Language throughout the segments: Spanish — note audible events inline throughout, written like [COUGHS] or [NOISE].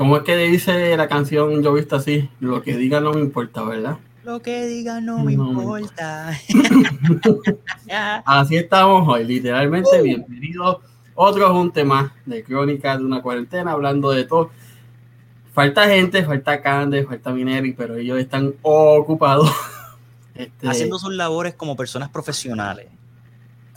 ¿Cómo es que dice la canción Yo visto así? Lo que diga no me importa, ¿verdad? Lo que diga no me importa. [LAUGHS] así estamos hoy, literalmente. Bienvenidos. Otro junte más de Crónicas de una cuarentena, hablando de todo. Falta gente, falta Cande, falta Mineri, pero ellos están ocupados. [LAUGHS] Este, Haciendo sus labores como personas profesionales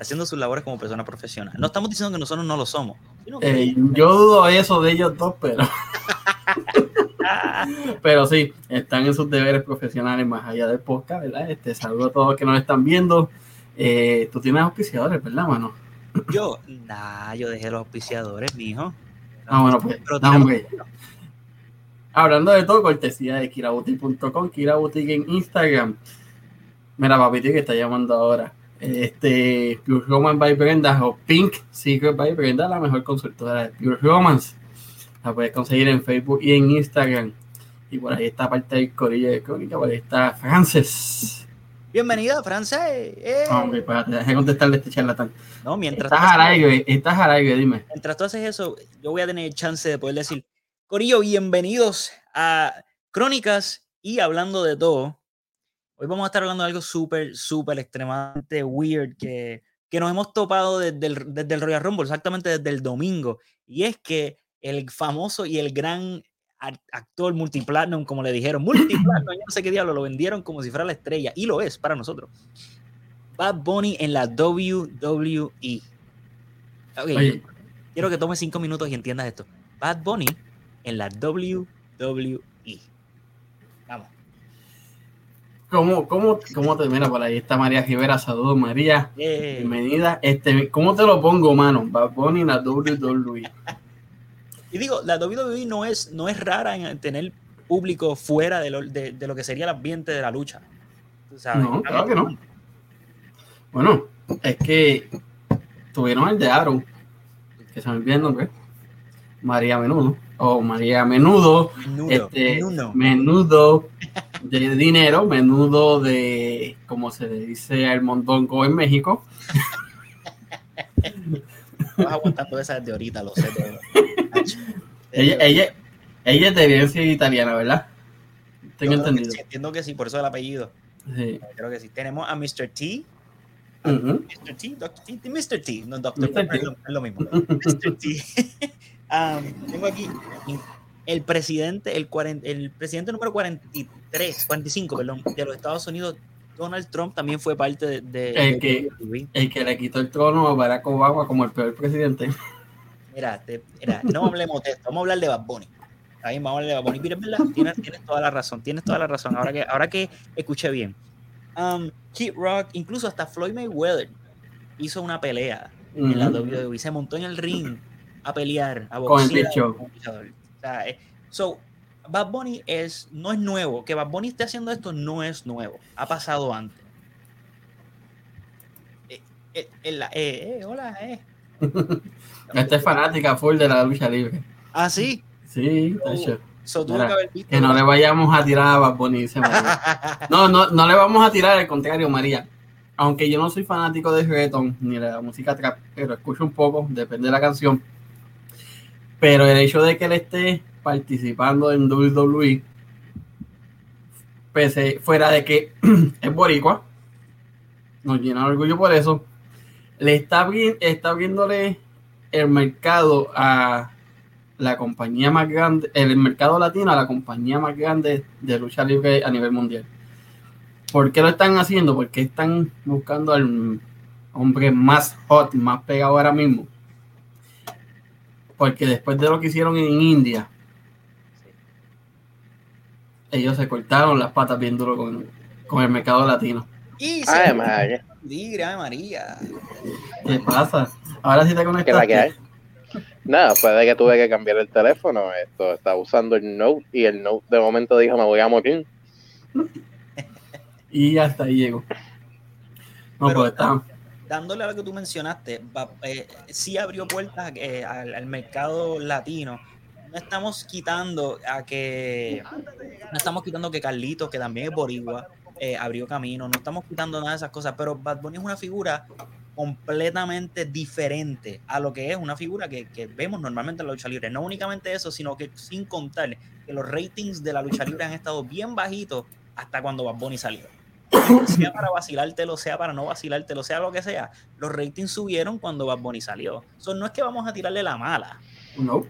haciendo sus labores como personas profesionales. No estamos diciendo que nosotros no lo somos. Eh, yo dudo eso de ellos dos, pero. [LAUGHS] pero sí, están en sus deberes profesionales más allá del podcast, ¿verdad? Este, saludo a todos los que nos están viendo. Eh, tú tienes auspiciadores, ¿verdad, mano? Yo, nah, yo dejé los auspiciadores, mijo. Ah, bueno, pues. Hablando de todo, cortesía de kirabuti.com, kirabuti en Instagram. Mira, papito, que está llamando ahora este, Pure Romance by Brenda o Pink Secret by Brenda, la mejor consultora de Pure Romance. La puedes conseguir en Facebook y en Instagram. Y por ahí está parte del corillo de crónica, por ahí está Frances. Bienvenida, Frances. Eh. Hombre, espérate, déjame contestarle a este charlatán. No, mientras estás al aire, estás al aire, dime. Mientras tú haces eso, yo voy a tener chance de poder decir, Corillo, bienvenidos a Crónicas y hablando de todo, Hoy vamos a estar hablando de algo súper, súper extremadamente weird que, que nos hemos topado desde el, desde el Royal Rumble, exactamente desde el domingo. Y es que el famoso y el gran actor multiplatinum, como le dijeron, [LAUGHS] multiplatinum, yo no sé qué diablo, lo vendieron como si fuera la estrella, y lo es para nosotros. Bad Bunny en la WWE. Okay, quiero que tome cinco minutos y entiendas esto. Bad Bunny en la WWE. ¿Cómo, cómo, cómo te mira por ahí? Está María Rivera, saludos María. Bienvenida. Este, ¿Cómo te lo pongo, mano? Bad Bunny la WWE. y digo, la WWE no es, no es rara en tener público fuera de lo, de, lo que sería el ambiente de la lucha. No, claro que no. Bueno, es que tuvieron el de Aaron, que se me el nombre. María Menudo, o María Menudo, menudo, este, menudo de dinero, menudo de, como se le dice al mondongo en México. Estás aguantando esa de ahorita, lo sé. [LAUGHS] ella, ella, ella es de herencia italiana, ¿verdad? Tengo entendido. entiendo que sí, por eso el apellido. Sí. Creo que sí. Tenemos a Mr. T. Mr. T, Dr. T, Mr. T, no Dr. T, es lo mismo. Mr. T. [LAUGHS] um, tengo aquí el presidente, el, el presidente número 43, 45, perdón, de los Estados Unidos, Donald Trump, también fue parte de... el, que, el que le quitó el trono a Barack Obama como el peor presidente. Mira, mira no hablemos de esto, vamos a hablar de Bad Bunny. Ahí vamos a hablar de Bad Bunny. Mira, tienes, tienes, toda la razón, tienes toda la razón. Ahora que, ahora que escuché bien. Um, Kid Rock, incluso hasta Floyd Mayweather hizo una pelea en la WWE. Se montó en el ring a pelear, a boxear. Con el sea, eh, so, Bad Bunny es, no es nuevo. Que Bad Bunny esté haciendo esto no es nuevo. Ha pasado antes. Eh, eh, eh hola, eh. [LAUGHS] Esta es fanática full de la lucha libre. ¿Ah, sí? Sí, so, que, que, no le vayamos a tirar a Bad Bunny. [LAUGHS] no, no, no le vamos a tirar, al contrario, María. Aunque yo no soy fanático de reggaeton ni de la música trap, pero escucho un poco, depende de la canción pero el hecho de que él esté participando en WWE, pese fuera de que [CLEARS THROAT] es boricua, nos llena de orgullo por eso, le está, bien, está abriéndole el mercado a la compañía más grande, el mercado latino a la compañía más grande de lucha libre a nivel mundial. ¿Por qué lo están haciendo? Porque están buscando al hombre más hot, más pegado ahora mismo porque después de lo que hicieron en India, ellos se cortaron las patas bien duro con, el mercado latino. Y Ay, María. María. ¿Qué pasa? Ahora sí te conectas. ¿Qué Nada, puede que tuve que cambiar el teléfono. Esto estaba usando el Note y el Note de momento dijo me voy a morir. [LAUGHS] y hasta ahí llegó. No, pues está dándole a lo que tú mencionaste, eh, sí abrió puertas eh, al, mercado latino. No estamos quitando a que, no estamos quitando que Carlitos, que también es boricua, eh, abrió camino, no estamos quitando nada de esas cosas, pero Bad Bunny es una figura completamente diferente a lo que es una figura que, que, vemos normalmente en la lucha libre. No únicamente eso, sino que sin contar que los ratings de la lucha libre han estado bien bajitos hasta cuando Bad Bunny salió. [COUGHS] Sea para vacilártelo, sea para no vacilártelo, sea lo que sea, los ratings subieron cuando Bad Bunny salió. So, no es que vamos a tirarle la mala. No.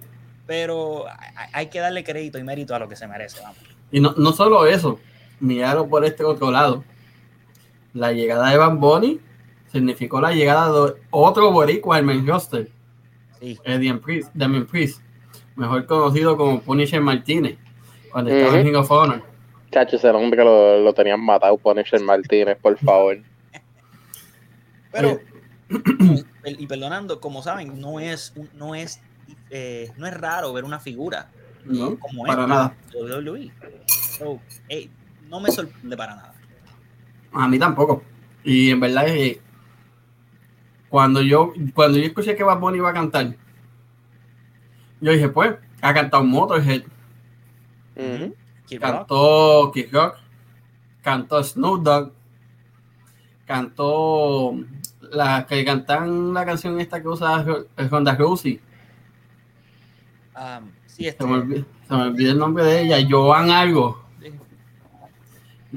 Pero hay que darle crédito y mérito a lo que se merece. Vamos. Y no, no solo eso, miraron por este otro lado. La llegada de Bad Bunny significó la llegada de otro boricua al main roster. Sí. Eddie Priest, Damien Priest, mejor conocido como Punisher Martínez, cuando estaba uh -huh. en Ring of Honor. Chacho, ese hombre lo, lo tenían matado, Punisher Martínez, por favor. Pero, y perdonando, como saben, no es, no es, eh, no es raro ver una figura no, como para esta, nada. WWE. So, hey, no me sorprende para nada. A mí tampoco. Y en verdad es que cuando yo, cuando yo escuché que Bad Bunny iba a cantar, yo dije, pues, ha cantado Motorhead, Uh -huh. Kid Rock, cantó Kid Rock, cantó Snoop Dogg, cantó la que cantan la canción esta que usa Honda Rousey. um, sí, este, Se me, olvidó, se me olvidó el nombre de ella, Joan algo. sí.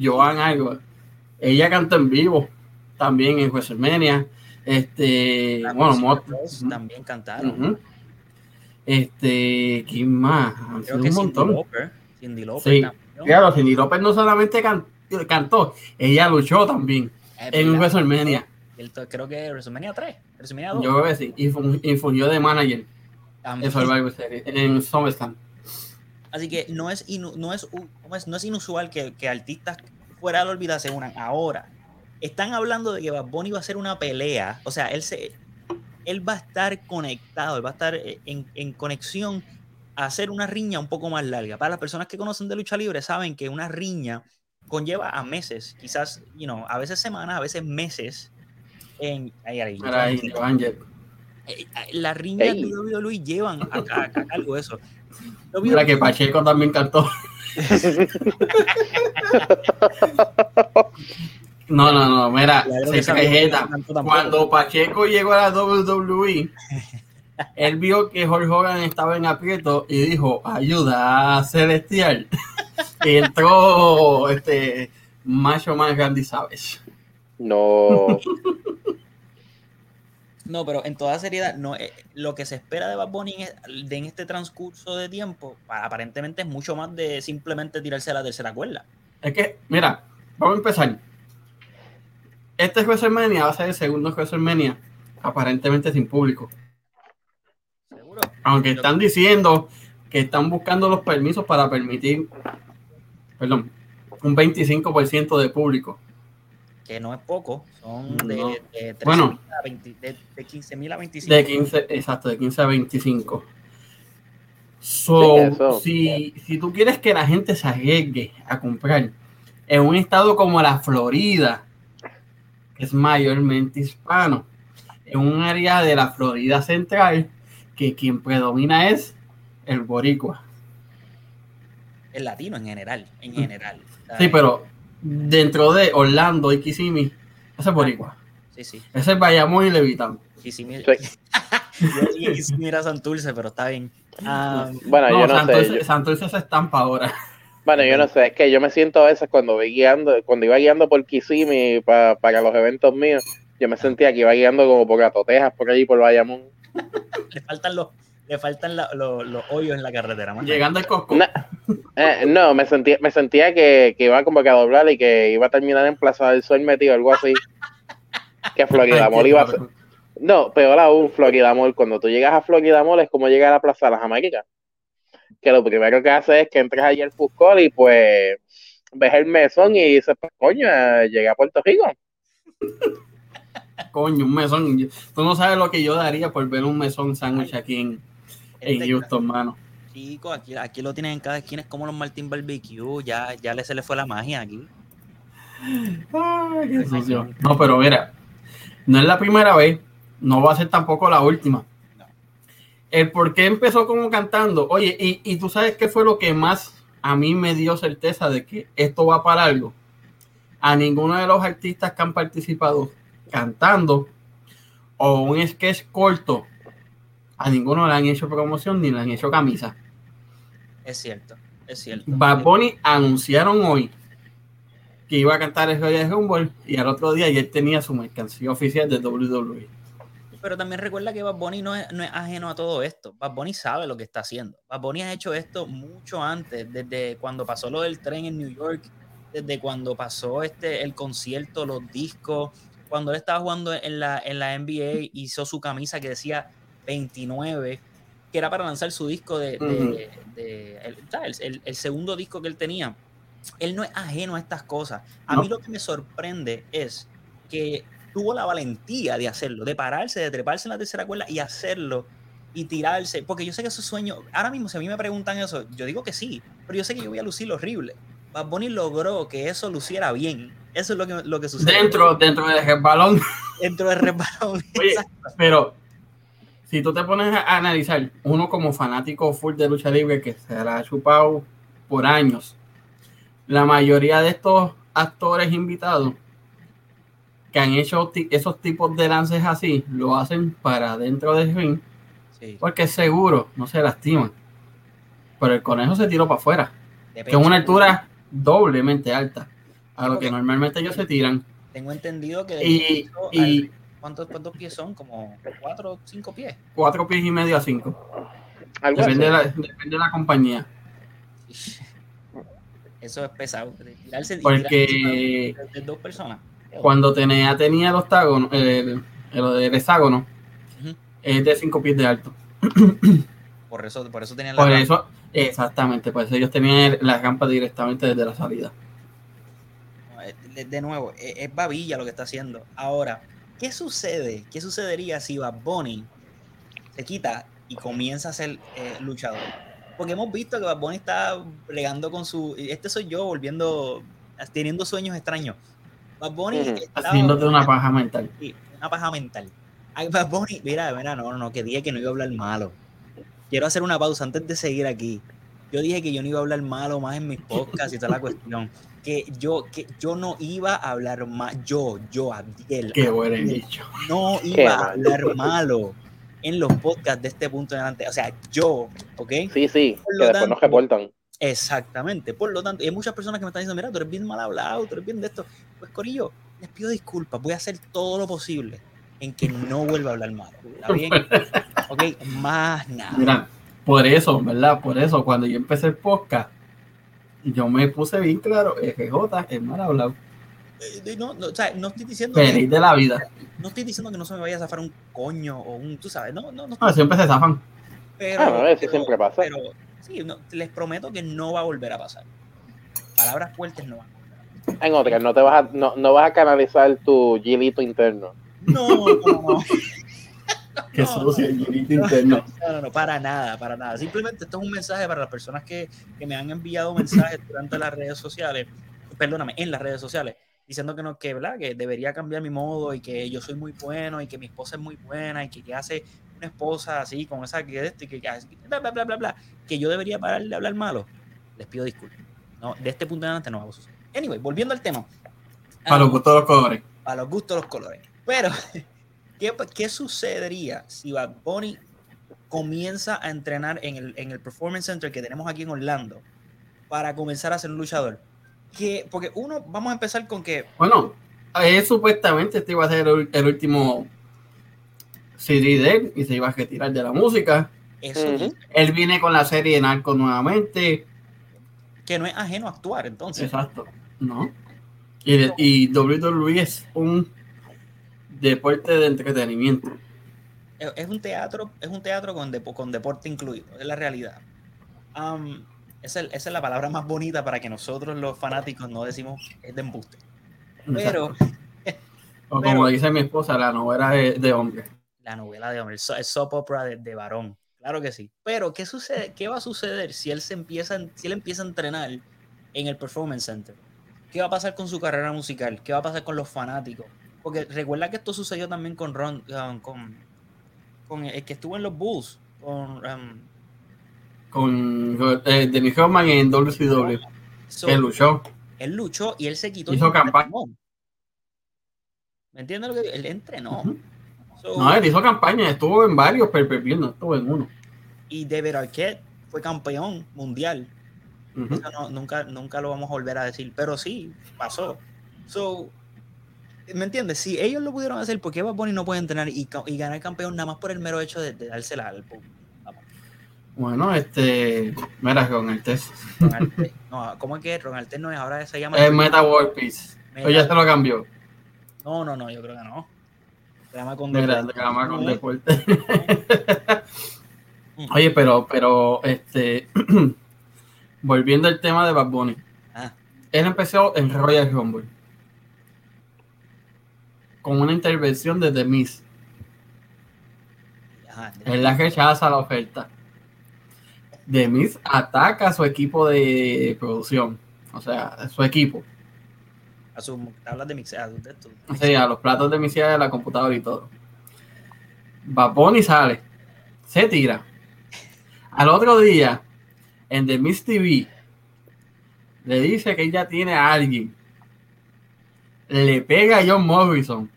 Joan algo. Ella cantó en vivo también en WrestleMania. Este, La bueno, Mot- Ujú. también cantaron. Este, ¿quién más? Han sido Creo que un montón. Cindy Lauper Sí. Claro, Cindy López no solamente can- cantó, ella luchó también Es en verdad. WrestleMania. El Creo que WrestleMania 3, WrestleMania 2. Yo creo que sí. Y, fun- y fungió de manager también. en Survivor Series, en SummerSlam. Así que no es, inu- no es, u- ¿cómo es? no es inusual que, que artistas fuera de la olvida se unan. Ahora, están hablando de que Bad Bunny va a hacer una pelea. O sea, él, se, él va a estar conectado, él va a estar eh, en, en conexión hacer una riña un poco más larga. Para las personas que conocen de lucha libre, saben que una riña conlleva a meses, quizás, you know, a veces semanas, a veces meses. En, ahí, eh, eh, las riñas Ey. de WWE llevan a, a- a cargo eso. Mira que Pacheco también cantó. No, no, no, mira, se. Cuando Pacheco llegó a la WWE, él vio que Hulk Hogan estaba en aprieto y dijo, ayuda a Celestial. y entró este Macho Man Randy Savage. No. No, pero en toda seriedad, no, eh, lo que se espera de Bad Bunny en, de- en este transcurso de tiempo, pa- aparentemente es mucho más de simplemente tirarse a la tercera cuerda. Es que, mira, vamos a empezar. Este WrestleMania va a ser el segundo WrestleMania aparentemente sin público. Aunque están diciendo que están buscando los permisos para permitir, perdón, un 25% de público. Que no es poco, son de, No. de 13 Bueno. a 20 de, de 15 mil a 25. De 15, exacto, de 15 a 25. So, eso. si, si tú quieres que la gente se arriesgue a comprar en un estado como la Florida, que es mayormente hispano, en un área de la Florida central, que quien predomina es el boricua. El latino en general, en general. Sí, pero dentro de Orlando y Kissimmee, ese es boricua. Sí, sí. Ese es Bayamón y Levitán. Kissimmee- Sí. [LAUGHS] Yo dije Kissimmee era Santurce, pero está bien. Ah, Bueno, No, yo no sé. Santurce, yo- Santurce se estampa ahora. Bueno, yo no sé, es que yo me siento a veces cuando voy guiando, cuando iba guiando por Kissimmee pa- para los eventos míos, yo me sentía que iba guiando como por Gatotejas, por allí, por Bayamón. [LAUGHS] le faltan los, le faltan la- los, los hoyos en la carretera. Llegando al Costco. Eh, no, me sentía, me sentía que, que iba como que a doblar y que iba a terminar en Plaza del Sol metido, algo así. Que Florida Mall iba a ser. No, peor aún, Florida Mall. Cuando tú llegas a Florida Mall es como llegar a la Plaza de las Américas. Que lo primero que hace es que entras allí al food court y pues ves el mesón y dices, pues coño, llegué a Puerto Rico. Coño, un mesón. Tú no sabes lo que yo daría por ver un mesón sándwich aquí en, en Este, Houston, mano. Chico, aquí, aquí lo tienen en cada esquina, es como los Martín Barbecue, ya, ya le, se le fue la magia aquí. Ay, qué sucio. No, pero mira, no es la primera vez, no va a ser tampoco la última. No. El por qué empezó como cantando. Oye, y, y tú sabes qué fue lo que más a mí me dio certeza de que esto va para algo. A ninguno de los artistas que han participado cantando o un sketch corto, a ninguno le han hecho promoción ni le han hecho camisa. Es cierto, es cierto. Bad Bunny anunciaron hoy que iba a cantar el Royal Rumble y al otro día ya él tenía su mercancía oficial de WWE. Pero también recuerda que Bad Bunny no es, no es ajeno a todo esto. Bad Bunny sabe lo que está haciendo. Bad Bunny ha hecho esto mucho antes, desde cuando pasó lo del tren en New York, desde cuando pasó este, el concierto, los discos, cuando él estaba jugando en la, en la NBA, hizo su camisa que decía 29, que era para lanzar su disco de, de- Ujú. de- el, el- el segundo disco que él tenía. Él no es ajeno a estas cosas. A No. mí lo que me sorprende es que tuvo la valentía de hacerlo, de pararse, de treparse en la tercera cuerda y hacerlo y tirarse, porque yo sé que esos sueños, ahora mismo si a mí me preguntan eso, yo digo que sí, pero yo sé que yo voy a lucir horrible. Bad Bunny logró que eso luciera bien. Eso es lo que, lo que sucede. Dentro, dentro del balón. [LAUGHS] dentro del resbalón. [LAUGHS] Oye. Pero si tú te pones a analizar, uno como fanático full de lucha libre que se la ha chupado por años, la mayoría de estos actores invitados que han hecho esos tipos de lances así, lo hacen para dentro del ring, Sí, porque seguro no se lastiman. Pero el conejo se tiró para afuera, que es una altura doblemente alta a lo que normalmente ellos se tiran. Tengo entendido que de Y, y al- ¿cuántos, ¿cuántos pies son? Como cuatro o cinco pies. cuatro pies y medio a cinco. Depende de la, depende de la compañía. Eso es pesado. tirarse- Porque tirarse de, de dos personas. cuando tenía, tenía el octágono, el, el, el hexágono, es de 5 pies de alto. Por eso, por eso tenían la Por eso, exactamente, por eso ellos tenían la rampa directamente desde la salida. de, de nuevo, es, es babilla lo que está haciendo. Ahora, ¿qué sucede? ¿Qué sucedería si Bad Bunny se quita y comienza a ser eh, luchador? Porque hemos visto que Bad Bunny está bregando con su. Este soy yo volviendo. teniendo sueños extraños. Bad Bunny estaba- Haciéndote una paja mental. Sí, una paja mental. Ay, Bad Bunny, mira, mira, no, no, no, que dije que no iba a hablar malo. Quiero hacer una pausa antes de seguir aquí. Yo dije que yo no iba a hablar malo más en mis podcasts y toda la cuestión. Que yo, que yo no iba a hablar mal. Yo, yo, Abdiel, Qué buen Abdiel, dicho. no Qué iba a hablar malo en los podcasts de este punto en adelante. O sea, yo, ¿ok? Sí, sí, Por que lo después tanto- nos reportan. Exactamente. Por lo tanto, y hay muchas personas que me están diciendo, mira, tú eres bien mal hablado, tú eres bien de esto. Pues, Corillo, les pido disculpas. Voy a hacer todo lo posible en que no vuelva a hablar malo. ¿Está bien? [LAUGHS] Ok, más nada. Mira, por eso, ¿verdad? Por eso, cuando yo empecé el podcast, yo me puse bien claro, FJ es mal hablado. Eh, No, no, o sea, no estoy diciendo que, Feliz de la vida. no estoy diciendo que no se me vaya a zafar un coño o un, tú sabes, no, no, no. No, siempre se zafan. Pero, Ah, no, eso siempre pasa. Pero sí, no, les prometo que no va a volver a pasar. Palabras fuertes no van. En otras, no te vas a, no, no vas a canalizar tu gilito interno. No, no, no. [LAUGHS] Qué No, el girito interno. No, no, no, para nada, para nada. Simplemente esto es un mensaje para las personas que, que me han enviado mensajes durante las redes sociales, perdóname, en las redes sociales, diciendo que no, que, ¿verdad? que debería cambiar mi modo y que yo soy muy bueno y que mi esposa es muy buena y que, que hace una esposa así, con esa que esto y que, que hace- bla, bla, bla, bla, bla, que yo debería parar de hablar malo. Les pido disculpas. No, de este punto en adelante no va a suceder. Anyway, volviendo al tema. Para los gustos de los colores. para los gustos los colores. Pero, [LAUGHS] ¿qué, qué sucedería si Bad Bunny comienza a entrenar en el, en el Performance Center que tenemos aquí en Orlando para comenzar a ser un luchador? Que, porque uno, vamos a empezar con que, Bueno, eh, supuestamente este iba a ser el, el último CD de él y se iba a retirar de la música. eso Ujú. Él viene con la serie de Narco nuevamente. que no es ajeno a actuar, entonces. Exacto. ¿No? Y, de- y WWE es un deporte de entretenimiento. Es, un teatro, es un teatro con, depo- con deporte incluido, es la realidad. Am, esa, es- esa es la palabra más bonita para que nosotros los fanáticos no decimos es de embuste. Pero o como pero- dice mi esposa, la novela de, de hombre. la novela de hombre, el so- el soap opera de, de varón. Claro que sí. Pero, ¿qué sucede? ¿Qué va a suceder si él se empieza, si él empieza a entrenar en el Performance Center? ¿Qué va a pasar con su carrera musical? ¿Qué va a pasar con los fanáticos? Porque recuerda que esto sucedió también con Ron, um, con, con el que estuvo en los Bulls, con um, Con eh, Rodman en WCW. so, que luchó. él luchó y él se quitó. Hizo campaña. ¿Me entiendes lo que digo? Él entrenó. So, No, él hizo campaña, estuvo en varios per no estuvo en uno. y David Arquette fue campeón mundial. Eso no- nunca, nunca lo vamos a volver a decir, pero sí, pasó. So, ¿me entiendes? Si ellos lo pudieron hacer, ¿por qué Bad Bunny no puede entrenar y, ganar campeón nada más por el mero hecho de, de dársela al público? Bueno, este. Mira, con el test. Ron Artest. No, ¿cómo es que Ron Artest no es? Ahora se llama... Es Meta World Peace. Meta- O ya se lo cambió. No, no, no, yo creo que no. Se llama con Mira, deporte. de cama con deporte. Mm. Oye, pero, pero, este. [CLEARS THROAT] volviendo al tema de Bad Bunny. Ah, Él empezó en Royal Rumble. Con una intervención de The Miz. Él la rechaza la oferta. The Miz ataca a su equipo de producción. O sea, a su equipo. a sus tablas de mixeado de esto. O sea, a los platos de misión de la computadora y todo. Bad Bunny sale. Se tira. Al otro día, en The Miz TV, le dice que ella tiene a alguien. Le pega a John Morrison.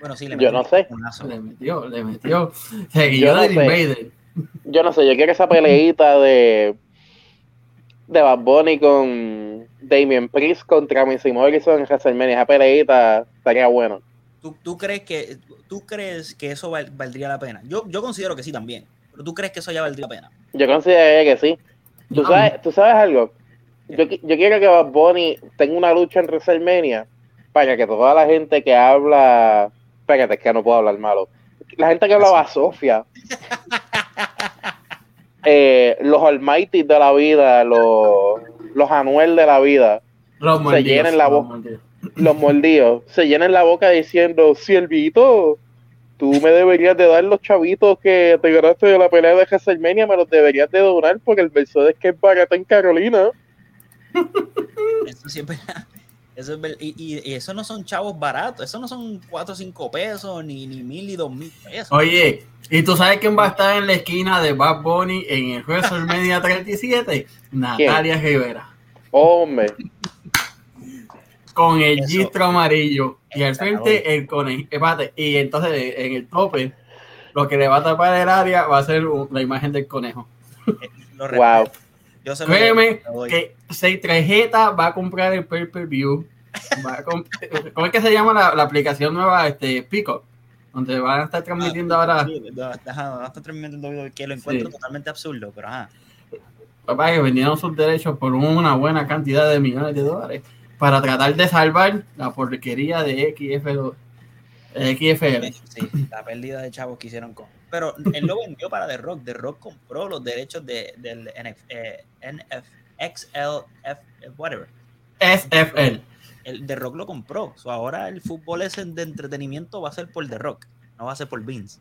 Bueno, sí, le Yo metió no sé. Le metió, le metió. Seguido Yo no del sé. Invader. Yo no sé, yo quiero esa peleita de de Bad Bunny con Damien Priest contra Missy Morrison en WrestleMania. Esa peleita estaría buena. ¿Tú, tú crees que tú crees que eso val- valdría la pena? Yo, yo considero que sí también. Pero tú crees que eso ya valdría la pena. Yo consideraría que sí. ¿Tú No. sabes, ¿tú sabes algo? Yo, yo quiero que Bad Bunny tenga una lucha en WrestleMania para que toda la gente que habla. Espérate, es que no puedo hablar malo. La gente que habla a Sofía. eh, los Almighty de la vida, los, los Anuel de la vida, Los mordidos, llenen la los boca. mordidos. los mordidos, se llenen la boca diciendo: Siervito, tú me deberías de dar los chavitos que te ganaste de la pelea de WrestleMania, me los deberías de donar porque el Mercedes que es barato en Carolina. Eso verdad. Eso es y, y- y eso no son chavos baratos. Eso no son 4 o 5 pesos, ni, ni mil ni dos mil pesos. Oye, ¿y tú sabes quién va a estar en la esquina de Bad Bunny en el WrestleMania [LAUGHS] 37? Natalia Rivera. Hombre, Con el Eso. gistro amarillo. Y al frente el conejo. Espérate, Y entonces en el tope, lo que le va a tapar el área va a ser la imagen del conejo. Lo wow. Yo se lo Créeme lo doy. que se tarjeta va a comprar el pay per view. Va a comp- [LAUGHS] ¿Cómo es que se llama la, la aplicación nueva? Este Pico. Donde van a estar transmitiendo ahora. Sí, no, ajá, no está transmitiendo video que lo encuentro Sí. totalmente absurdo, pero ajá. papá, que vendieron sus derechos por una buena cantidad de millones de dólares para tratar de salvar la porquería de XFL. XFL. Sí, la pérdida de chavos que hicieron con. Pero él lo vendió para The Rock. The Rock compró los derechos de, del NF, eh, NF, eh, whatever. SFL. El The Rock lo compró. So, ahora el fútbol ese de entretenimiento va a ser por The Rock, no va a ser por Vince.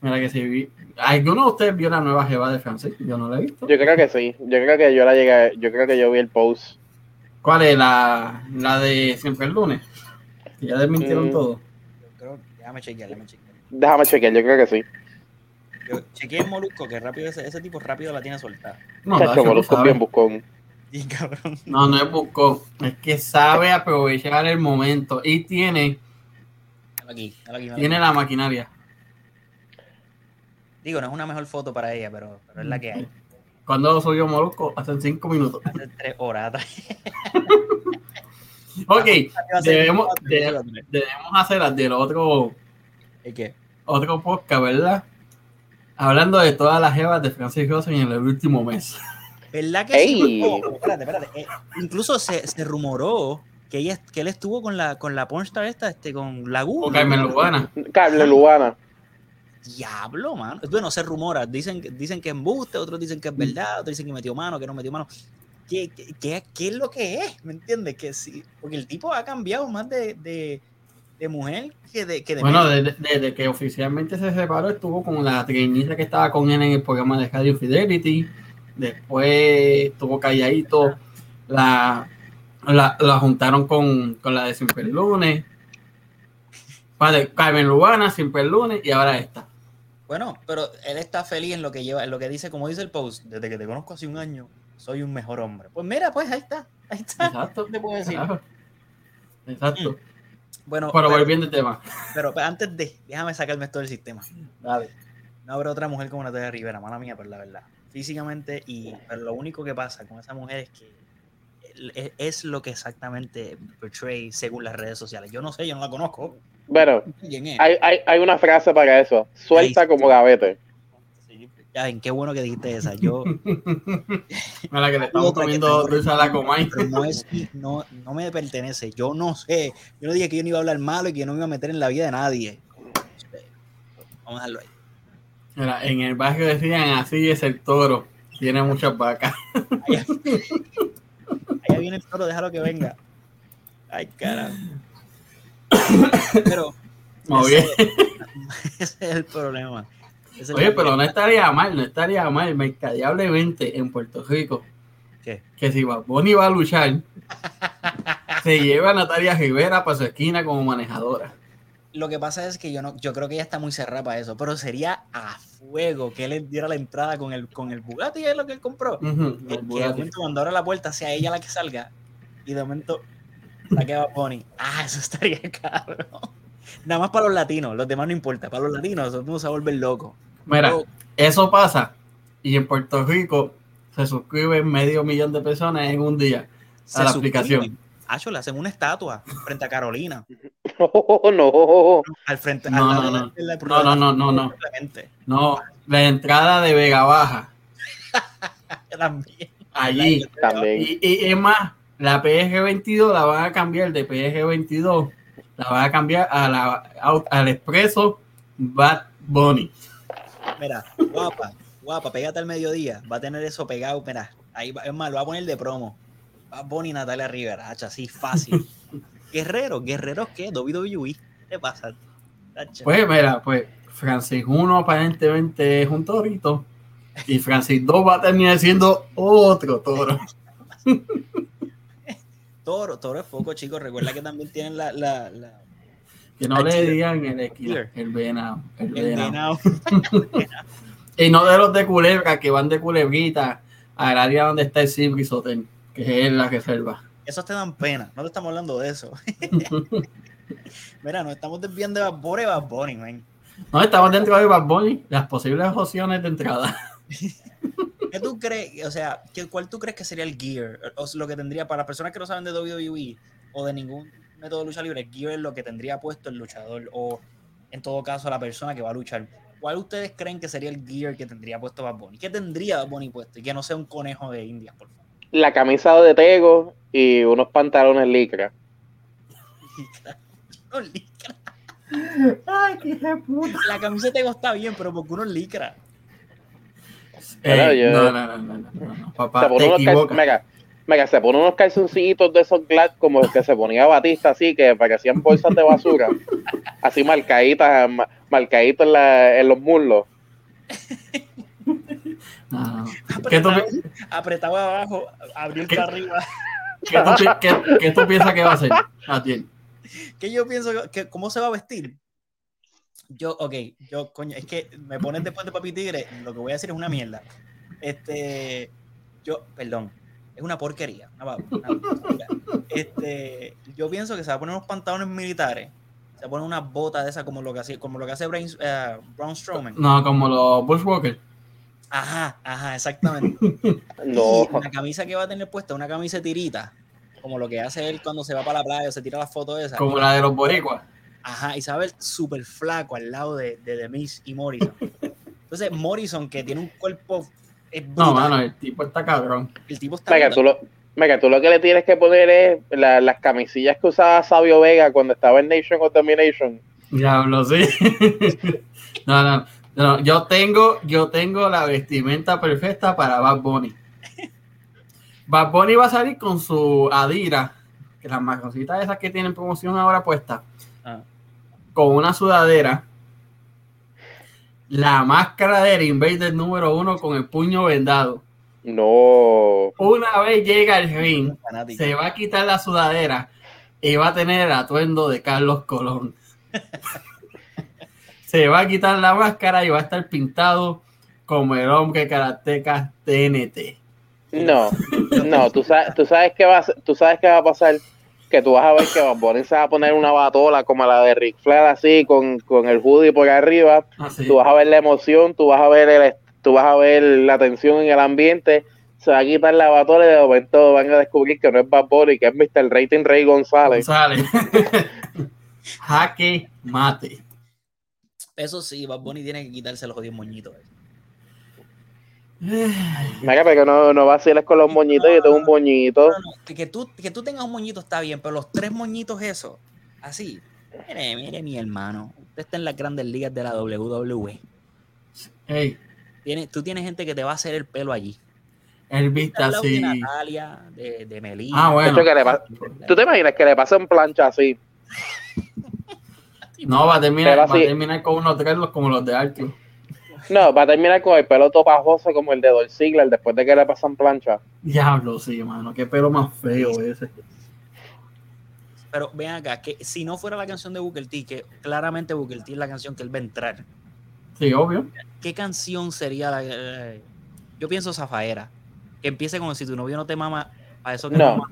Mira que si vi. ¿Alguno de ustedes vio la nueva jeva de Francis? Yo no la he visto. Yo creo que sí. Yo creo que yo la llegué, yo creo que yo vi el post. ¿Cuál es? La, la de siempre el lunes. Que Ya desmintieron Mm. todo. Déjame chequear, déjame chequear. Déjame chequear, yo creo que sí. Yo chequeé el Molusco, que rápido ese, ese tipo rápido la tiene soltada. No, Chacho, Molusco es bien buscón. Y cabrón. no, no es buscó. Es que sabe aprovechar el momento y tiene, Aquí, aquí, tiene aquí. la maquinaria. Digo, no es una mejor foto para ella, pero, pero es la que hay. Cuando subió Molusco? Hace cinco minutos. Hace tres horas atrás. [LAUGHS] [LAUGHS] Ok, debemos, debemos hacer del otro, ¿Es qué? otro podcast, ¿verdad? Hablando de todas las jevas de Francis Rosen en el último mes. ¿Verdad que sí? Ey. Oh, pero espérate, espérate. Eh, incluso se, se rumoró que, ella, que él estuvo con la, con la pornstar esta, este, con Laguna. O Carmen Lugana. Carlos Lubana. Diablo, mano. Bueno, se rumora. Dicen, que- dicen que es embuste, otros dicen que es verdad, otros dicen que metió mano, que no metió mano. ¿Qué, qué, es lo que es? ¿Me entiendes? Que sí. Porque el tipo ha cambiado más de, de, de mujer que de, que de Bueno, desde, que oficialmente se separó, estuvo con la trigueñita que estaba con él en el programa de Radio Fidelity. Después estuvo calladito. La, la, la juntaron con, con la de Siempre el Lunes. Vale, Carmen Lugana, Siempre el Lunes y ahora esta. Bueno, pero él está feliz en lo que lleva, en lo que dice, como dice el post, desde que te conozco hace un año, soy un mejor hombre. Pues mira, pues ahí está, ahí está. Exacto. ¿Qué te puedo decir? Claro. Exacto. Bueno, Pero pero, volviendo al tema. pero antes de, déjame sacarme esto del sistema. Dale. No habrá otra mujer como Natalia Rivera, mala mía, pero la verdad. Físicamente, y pero lo único que pasa con esa mujer es que es, es lo que exactamente portray según las redes sociales. Yo no sé, yo no la conozco. Bueno, ¿Quién es? hay, hay, hay una frase para eso. Suelta como gavete. Ya, en qué bueno que dijiste esa. Yo, [LAUGHS] Mira que le estamos comiendo dulce a la comay. no es no, no me pertenece. Yo no sé. Yo no dije que yo no iba a hablar malo y que yo no me iba a meter en la vida de nadie. Vamos a dejarlo ahí. Mira, en el barrio decían así es el toro. Tiene muchas vacas. Allá, allá viene el toro, déjalo que venga. Ay, cara. [COUGHS] Pero Muy ese, bien. ese es el [LAUGHS] problema. Ese Oye, pero no estaría mal, no estaría mal, mercadeablemente en Puerto Rico. ¿Qué? Que si Bunny va a luchar, [LAUGHS] se lleva a Natalia Rivera para su esquina como manejadora. Lo que pasa es que yo no, yo creo que ella está muy cerrada para eso, pero sería a fuego que él le diera la entrada con el, con el Bugatti, es lo que él compró. Ujú, Que, el que de momento cuando abra la puerta sea ella la que salga y de momento la que va Bunny. Ah, eso estaría [LAUGHS] cabrón. Nada más para los latinos, los demás no importa. Para los latinos, el mundo se va a volver loco. Mira, eso pasa. Y en Puerto Rico se suscriben medio millón de personas en un día se a la suscriben. aplicación. Acho, le hacen una estatua frente a Carolina. [LAUGHS] No, no. Al frente, No, al no, de- no. de la- No, no, no, no, no. La entrada de Vega Baja, [LAUGHS] También. allí. También. Y, y es más, la PG22 la van a cambiar de PG22, la van a cambiar a la, au- al expreso Bad Bunny. Mira, guapa, guapa, pégate al mediodía. Va a tener eso pegado, mira. Ahí va, es más, lo va a poner de promo. Va Bonnie Natalia Rivera, hacha, así fácil. Guerrero, [LAUGHS] guerreros qué, WWE. ¿Qué te pasa? Hacha. Pues mira, pues Francis 1 aparentemente es un torito y Francis 2 va a terminar siendo otro toro. [LAUGHS] Toro, Toro es poco, chicos. Recuerda que también tienen la, la, la- Que no le digan el Killer. el venado, el el venado. [LAUGHS] [LAUGHS] Y no de los de culebra que van de culebrita al área donde está el Cibris Hotel, que es la reserva. Esos te dan pena. No te estamos hablando de eso. [LAUGHS] Mira, nos estamos desviando de Bad Bunny, Bad Bunny, man. No, estamos dentro de Bad Bunny, las posibles opciones de entrada. ¿Qué tú crees? O sea, ¿qué- ¿cuál tú crees que sería el gear? O lo que tendría para las personas que no saben de WWE o de ningún método de lucha libre, el gear es lo que tendría puesto el luchador o en todo caso la persona que va a luchar. ¿Cuál ustedes creen que sería el gear que tendría puesto Bad Bunny? ¿Qué tendría Bad Bunny puesto? Y que no sea un conejo de India, por favor. La camisa de Tego y unos pantalones licra. No, licra. Ay, qué hija de puta. La camiseta de está bien, pero porque uno es licra. Eh, yo- no, no, no, no, no, no, papá, te unos equivocas. Mega, se pone unos calzoncitos de esos glad como los que se ponía Batista, así que parecían bolsas de basura, así marcaditas, ma- marcaditos en, la- en los muslos. [LAUGHS] ¿Qué pi- apretaba abajo, abrió ¿Qué? para arriba. qué tú pi- qué- qué tú piensas que va a hacer? Atiel? que yo pienso que, que- cómo se va a vestir. Yo, ok, yo, coño, es que me pones después de Papi Tigre, lo que voy a decir es una mierda. Este, yo, perdón, es una porquería. una una este, yo pienso que se va a poner unos pantalones militares, se va a poner unas botas de esas como lo que hace, como lo que hace Brain, eh, Braun Strowman. No, como los Bushwalkers. Ajá, ajá, exactamente. [LAUGHS] No, Y la camisa que va a tener puesta, una camisa tirita, como lo que hace él cuando se va para la playa o se tira las fotos esas. Como la de los boricuas. Ajá, y se va a ver súper flaco al lado de, de The Miz y Morrison. Entonces, Morrison, que tiene un cuerpo. Es No, mano, el tipo está cabrón. el tipo está. mega, tú lo, mega, tú lo que le tienes que poner es la- las camisillas que usaba Sabio Vega cuando estaba en Nation of Domination. Diablo, sí. [LAUGHS] No, no, no. Yo tengo, yo tengo la vestimenta perfecta para Bad Bunny. Bad Bunny va a salir con su Adira, que las marroncitas esas que tienen promoción ahora puestas, Ah. con una sudadera, la máscara del Invader número uno con el puño vendado. No, Una vez llega al ring, se va a quitar la sudadera y va a tener el atuendo de Carlos Colón. [LAUGHS] se va a quitar la máscara y va a estar pintado como el hombre karateca TNT. no, no, tú sabes, tú sabes qué va, a- tú sabes qué va a pasar. Que tú vas a ver que Bad Bunny se va a poner una batola como la de Ric Flair así, con, con el hoodie por arriba. Ah, sí. Tú vas a ver la emoción, tú vas a ver el, tú vas a ver la tensión en el ambiente. Se va a quitar la batola y de momento van a descubrir que no es Bad Bunny, que es Mr. Rating Rey González. González. [LAUGHS] Jaque mate. Eso sí, Bad Bunny tiene que quitarse los jodidos moñitos. Mira, pero no, no vaciles con los moñitos, yo tengo un moñito. No, no, que, que tú, que tú tengas un moñito está bien, pero los tres moñitos esos, así. Mire, mire, mi hermano. Usted está en las grandes ligas de la WWE. Ey, Tiene, tú tienes gente que te va a hacer el pelo allí. el vista de. Natalia, de, de Melina. Ah, bueno. Eso que le pa- ¿Tú te imaginas que le pasen plancha así? No, va a terminar, va a terminar con unos trelos como los de Arthur. No, va a terminar con el pelo topajoso como el de Dolph Ziggler después de que le pasan plancha. Diablo, sí, mano. Qué pelo más feo ese. Pero ven acá, que si no fuera la canción de Booker T, que claramente Booker T es la canción que él va a entrar, Sí, obvio. ¿qué canción sería la eh, Yo pienso Zafaera, que empiece como si tu novio no te mama, a eso que No. mama,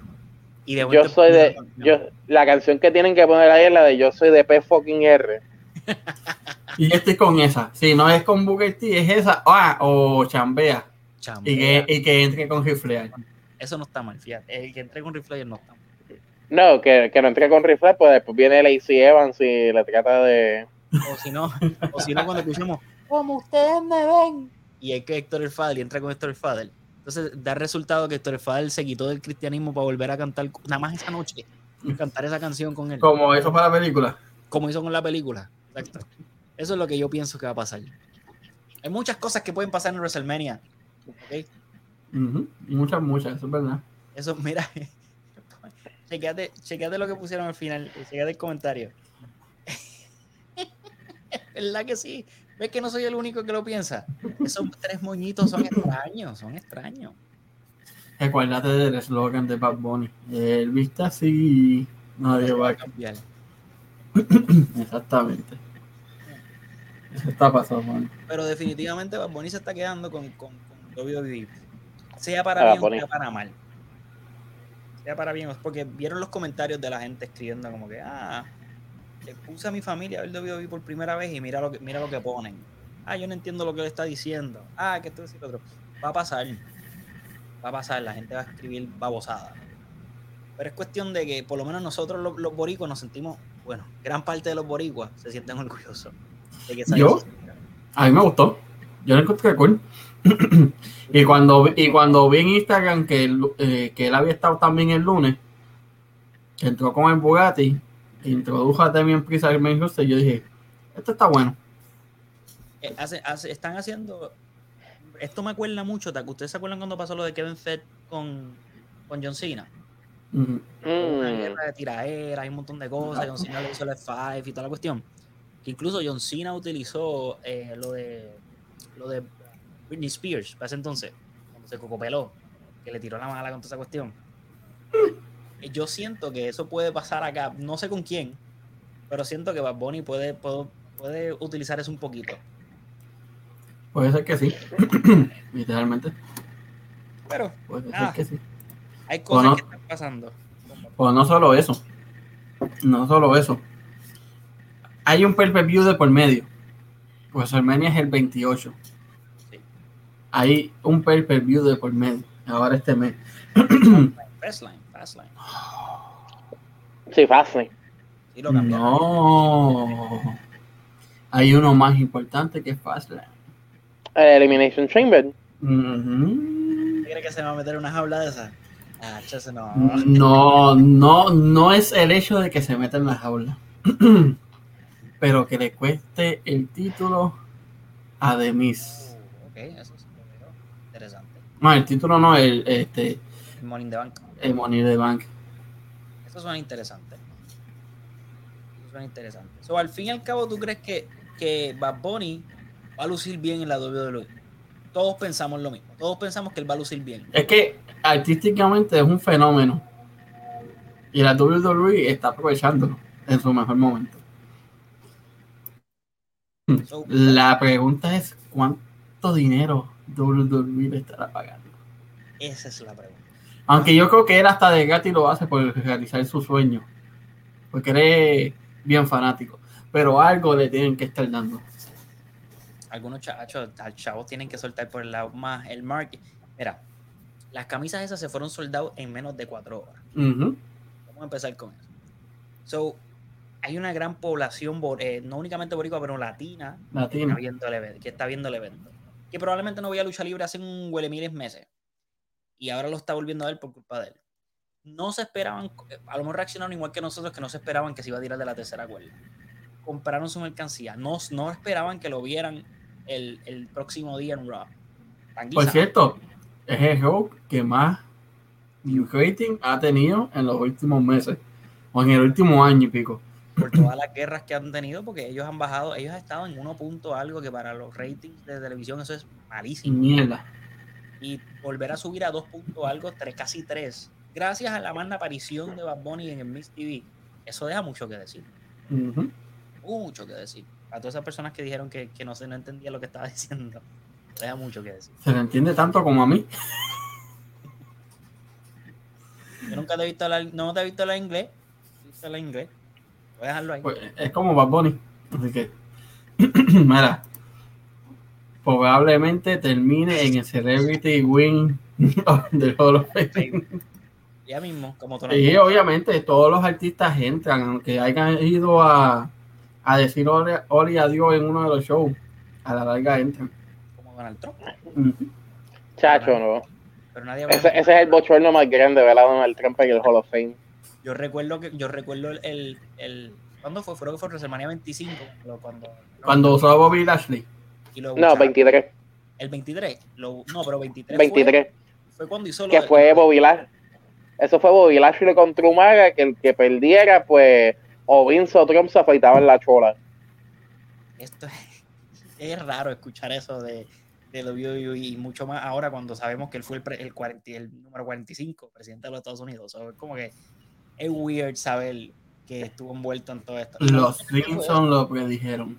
Y de Yo soy de. yo La canción que tienen que poner ahí es la de Yo soy de P fucking R. [LAUGHS] Y yo estoy con esa. Si no es con Booker T, es esa. Ah, o Chambea. Chambea. Y que, y que entre con Riflear. Eso no está mal, fíjate. El que entre con Rifle no está mal. No, que, que no entre con rifle, pues después viene Lacey Evans y le trata de. O si no, o si no cuando escuchamos, como ustedes me ven. Y es que Héctor el Fadel y entra con Héctor el Fadel. Entonces da resultado que Héctor el Fadel se quitó del cristianismo para volver a cantar, nada más esa noche, cantar esa canción con él. Como eso para la película. como hizo con la película. Exacto. Eso es lo que yo pienso que va a pasar. Hay muchas cosas que pueden pasar en WrestleMania. ¿ok? Ujú. Muchas, muchas, eso es verdad. Eso, mira. [LAUGHS] chequeate, chequeate lo que pusieron al final. Chequeate el comentario. [LAUGHS] ¿Verdad que sí? ¿Ves que no soy el único que lo piensa? Esos tres moñitos son extraños, son extraños. Recuérdate del eslogan de Bad Bunny. El vista así. Nadie va a cambiar. [CLEARS THROAT] Exactamente. Eso está pasando, man. Pero definitivamente Bad Bunny se está quedando con, con, con WWE. Sea para Ah, bien Bunny. o sea para mal. Sea para bien, es porque vieron los comentarios de la gente escribiendo como que, ah, le puse a mi familia a ver WWE por primera vez y mira lo que, mira lo que ponen. Ah, yo no entiendo lo que le está diciendo. Ah, que esto es lo otro. Va a pasar. Va a pasar, la gente va a escribir babosada. Pero es cuestión de que por lo menos nosotros los, los boricuas nos sentimos, bueno, gran parte de los boricuas se sienten orgullosos de que esa ¿Yo? A mí me gustó. Yo lo encontré cool. [CLEARS THROAT] y, cuando, vi- y cuando vi en Instagram que, el- eh, que él había estado también el lunes, que entró con el Bugatti, introdujo a Demian Priest al main roster, yo dije, esto está bueno. Eh, hace- hace- están haciendo. Esto me acuerda mucho. ¿te- ¿Ustedes se acuerdan cuando pasó lo de Kevin Fett con, con John Cena? Una Mm, guerra de tiraderas, hay un montón de cosas. John Cena le hizo el F5 y toda la cuestión. Incluso John Cena utilizó eh, lo de lo de Britney Spears para ese entonces, cuando se cocopeló, que le tiró la mala con toda esa cuestión. Yo siento que eso puede pasar acá, no sé con quién, pero siento que Bad Bunny puede, puede, puede utilizar eso un poquito. Puede ser que sí. [CLEARS THROAT] Literalmente. Pero Puede ser que sí. Hay cosas no. que están pasando. O no solo eso. No solo eso. Hay un pay-per-view de por medio. Pues Armenia es el 28. Sí. Hay un pay-per-view de por medio. Ahora este mes. [COUGHS] Fastline, Fastline. sí, fácil. Sí, lo cambiaron. No. Hay uno más importante que Fastlane. Eh, Elimination Chamber. Ujú. ¿Usted cree que se va a meter en una jaula de esas? Ah, no. No, no, no es el hecho de que se meta en la jaula. Pero que le cueste el título a Demis. Uh, ok, eso veo. Interesante. No, el título no, el, este, El Morning the Bank. el Money de Bank. Eso suena interesante. Eso suena interesante. So, al fin y al cabo, ¿tú crees que, que Bad Bunny va a lucir bien en la WWE? Todos pensamos lo mismo. Todos pensamos que él va a lucir bien. Es que artísticamente es un fenómeno. Y la WWE está aprovechándolo en su mejor momento. La pregunta es: ¿cuánto dinero WWE estará pagando? esa es la pregunta. Aunque yo creo que él hasta de Gatti lo hace por realizar su sueño. Porque él es bien fanático. Pero algo le tienen que estar dando. Algunos chachos, chavos tienen que soltar por el lado más el market. Mira, las camisas esas se fueron soldados en menos de cuatro horas. Vamos a empezar con eso. So, hay una gran población, eh, no únicamente boricua, pero latina, que está, Latino. viendo el evento, que está viendo el evento. Que probablemente no veía lucha libre hace un huele miles meses. Y ahora lo está volviendo a ver por culpa de él. No se esperaban, a lo mejor reaccionaron igual que nosotros, que no se esperaban que se iba a tirar de la tercera cuerda. Compraron su mercancía. No, no esperaban que lo vieran el, el próximo día en Raw. Por cierto, es el show que más rating ha tenido en los últimos meses. O en el último año y pico. Por todas las guerras que han tenido, porque ellos han bajado, ellos han estado en 1 punto algo que para los ratings de televisión eso es malísimo. Mierda. Y volver a subir a 2 punto algo, tres, casi 3, gracias a la magna aparición de Bad Bunny en el Mix TV, eso deja mucho que decir. Mucho que decir. A todas esas personas que dijeron que, que no se no entendía lo que estaba [LAUGHS] diciendo, deja mucho que decir. Se le entiende tanto como a mí. Yo nunca te he visto hablar, no te he visto hablar inglés, he visto hablar inglés. Voy a dejarlo ahí. Pues, es como Bad Bunny. Así que, [CLEARS THROAT] mira, probablemente termine en el Celebrity Win del Hall of Fame. Ya mismo, como tú Y obviamente todos los artistas entran, aunque hayan ido a, a decir hola, hola y adiós en uno de los shows, a la larga entran. como Donald Trump. Chacho, no. Pero nadie Ese, ese es el bochorno más grande, ¿verdad? Donald Trump en el Hall of Fame. Yo recuerdo que yo recuerdo el, el, el- ¿cuándo fue? Creo que fue WrestleMania 25 cuando, cuando Cuando usó a Bobby Lashley. y lo No, bucharon. 23. el 23, lo- no, pero 23, 23. Fue, fue cuando hizo lo Que de- fue Bobby Lashley. Eso fue Bobby Lashley contra Umaga, que el que perdiera, pues, o Vince o Trump se afeitaban la chola. Esto es, es raro escuchar eso de, de WWE y mucho más ahora cuando sabemos que él fue el, pre- el, 40 el número 45, presidente de los Estados Unidos. So, es como que es weird saber que estuvo envuelto en todo esto. Los Simpsons lo predijeron.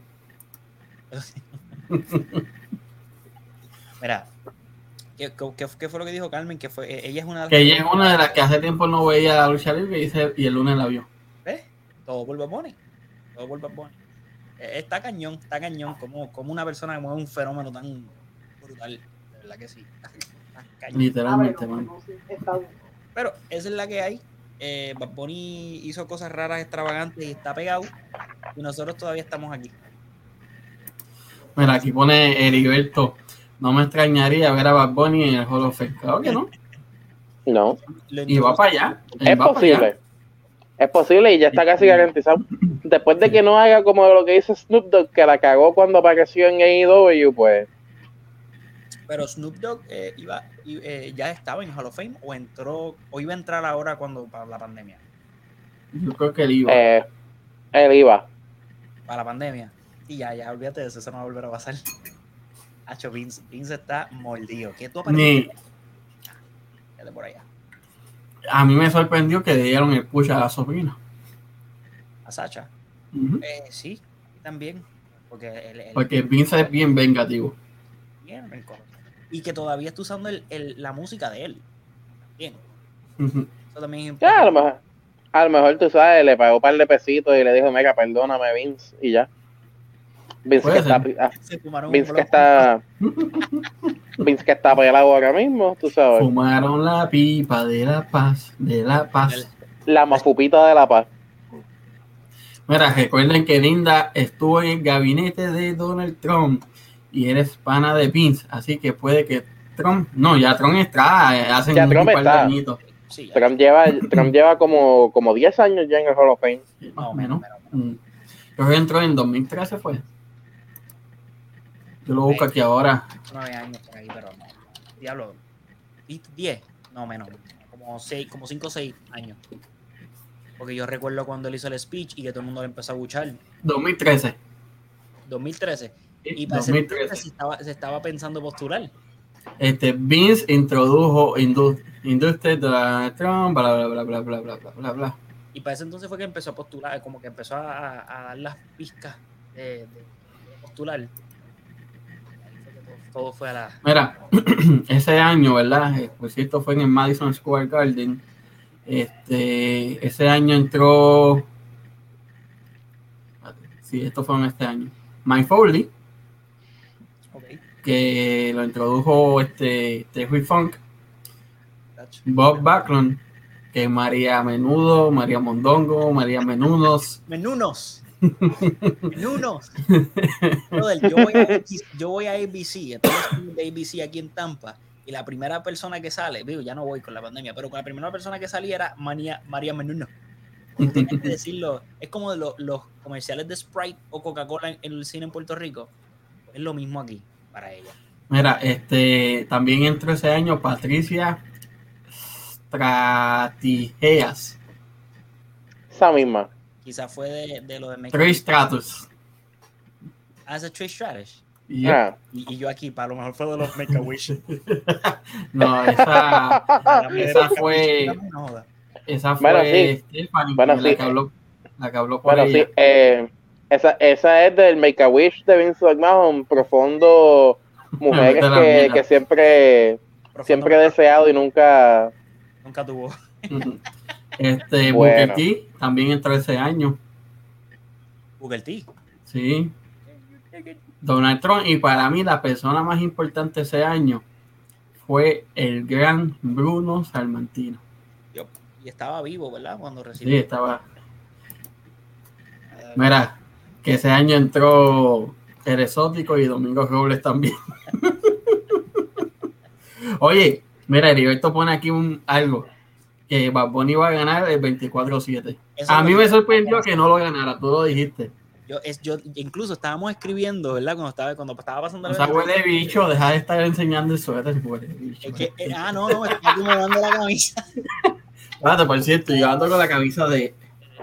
[LAUGHS] Mira, ¿qué, qué, qué fue lo que dijo Carmen? Que fue, ella es una de las Que ella es una de las que hace tiempo no veía la lucha libre y, se- y el lunes la vio. ¿Ves? Todo por Bad Bunny. Todo por Bad Bunny. Eh, Está cañón, está cañón. Como, como una persona que mueve un fenómeno tan brutal. De verdad que sí. Está cañón. Literalmente, man. Pero esa es la que hay. Eh, Bad Bunny hizo cosas raras, extravagantes y está pegado. Y nosotros todavía estamos aquí. Mira, aquí pone Heriberto. No me extrañaría ver a Bad Bunny en el Hall of Fame. Claro que no. No. Y va para allá. Él Es va para allá. posible. Es posible y ya está casi garantizado. Después de que no haga como lo que dice Snoop Dogg, que la cagó cuando apareció en AEW, pues Pero Snoop Dogg eh, iba, eh, ya estaba en Hall of Fame o entró o iba a entrar ahora cuando para la pandemia. Yo creo que él iba. eh, él iba. Para la pandemia. Y ya, ya, olvídate de eso, eso no va a volver a pasar. [LAUGHS] Hacho, Vince, Vince está mordido. ¿Qué tú Ni, apareces? Vete por allá. a mí me sorprendió que le dieron el push a la sobrina. A Sacha. Eh, sí, también. Porque Porque Vince es bien vengativo. bien rencoroso. Y que todavía está usando el- el- la música de él. Bien. Eso también es Ya, a lo mejor, a lo mejor tú sabes, le pagó un par de pesitos y le dijo, mega, perdóname, Vince, y ya. Vince que, está, ah, Vince que está [LAUGHS] Vince que está pelado ahora mismo, tú sabes. Fumaron la pipa de la paz, de la paz. La mafupita de la paz. Mira, recuerden que Linda estuvo en el gabinete de Donald Trump y eres pana de Vince, así que puede que Trump, no, ya Trump está, eh, hace Ya un Trump par de. Sí, Trump lleva, Trump lleva como, como 10 años ya en el Hall of Fame. Sí, más no, o menos, que entró en 2013 fue. Yo lo busco aquí ahora. nueve años por ahí, pero no. Diablo. ¿y ¿Diez? No, menos. Como seis, como cinco o seis años. Porque yo recuerdo cuando él hizo el speech y que todo el mundo le empezó a buchar. 2013. 2013. Y para ese entonces 2013. se estaba, se estaba pensando postular. Este, Vince introdujo indu Industria de Trump, bla, bla, bla, bla, bla, bla, bla, bla, bla. Y para ese entonces fue que empezó a postular, como que empezó a, a dar las pizcas de, de- de postular. Todo, fue a la. Mira, [CLEARS THROAT] ese año, ¿verdad? Eh, Por cierto, fue en el Madison Square Garden. Este, ese año entró. Sí, esto fue en este año. Mike Foley, que lo introdujo este Terry Funk. Bob Backlund, que María Menudo, María Mondongo, María Menudos. Menunos. [LAUGHS] Menunos. Brother, yo, voy a, ABC yo voy a ABC, entonces de ABC aquí en Tampa, y la primera persona que sale, digo, ya no voy con la pandemia, pero con la primera persona que salía era María, María Menuno. Tienes que [LAUGHS] decirlo, es como de lo- los comerciales de Sprite o Coca-Cola en, en el cine en Puerto Rico. Es lo mismo aquí para ella. Mira, este, también entró ese año Patricia Stratigeas, Esa misma. Quizás fue de, de lo de Make Trish Stratus. as a Trish Stratus. Ah. Y, y yo aquí, para lo mejor fue de los Make [LAUGHS] a Wish. No, esa, esa fue, esa fue Bueno, sí. Stephanie, Bueno, la, sí. que habló, la que habló por Bueno, sí, eh, esa, esa es del Make a Wish de Vince McMahon, profundo, mujeres que, que siempre, siempre he deseado y nunca. Nunca tuvo. Este, [LAUGHS] Bueno. Booker T también entró ese año, T. sí. Donald Trump, y para mí la persona más importante ese año fue el gran Bruno Salmantino. Y estaba vivo, ¿verdad? Cuando Sí, recibió. estaba. Mira, que ese año entró el exótico y Domingo Robles también. [LAUGHS] Oye, mira, Heriberto pone aquí un algo que Bad Bunny iba a ganar el 24-7. Eso A mí me sorprendió que no lo ganara, tú lo dijiste. Yo, es, yo, incluso estábamos escribiendo, ¿verdad? Cuando estaba, cuando estaba pasando O sea, huele bicho, deja de estar enseñando el suéter, huele bicho. Es que, eh, ah, no, no, me está acomodando la camisa. [LAUGHS] Espérate, por cierto, yo ando con la camisa de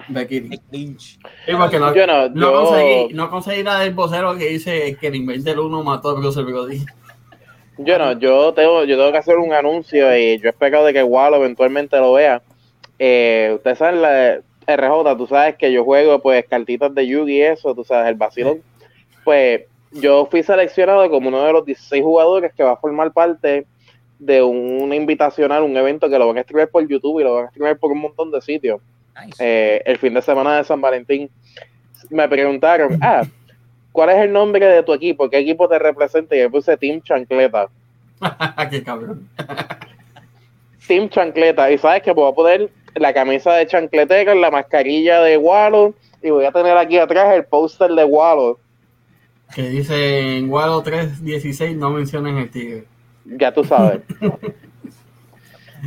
Becky Lynch. Lynch. Sí, porque no, Yo no, no yo, conseguí, no conseguí la del vocero que dice que el invento del uno mató a Bruce Brody. yo no, yo tengo, yo tengo que hacer un anuncio y yo espero de que Wallo eventualmente lo vea. Eh, ustedes saben la RJ, tú sabes que yo juego pues cartitas de Yugi y eso, tú sabes, el vacilón. Pues yo fui seleccionado como uno de los 16 jugadores que va a formar parte de un invitacional, un evento que lo van a streamer por YouTube y lo van a streamer por un montón de sitios. Nice. eh, el fin de semana de San Valentín, me preguntaron, [LAUGHS] ah, ¿cuál es el nombre de tu equipo? ¿Qué equipo te representa? Y yo puse Team Chancleta. [LAUGHS] Qué cabrón. [LAUGHS] Team Chancleta. Y sabes que voy a poner la camisa de chancletera, la mascarilla de Wallo, y voy a tener aquí atrás el póster de Wallo. Que dice en Walo 316 no mencionen el tigre. Ya tú sabes.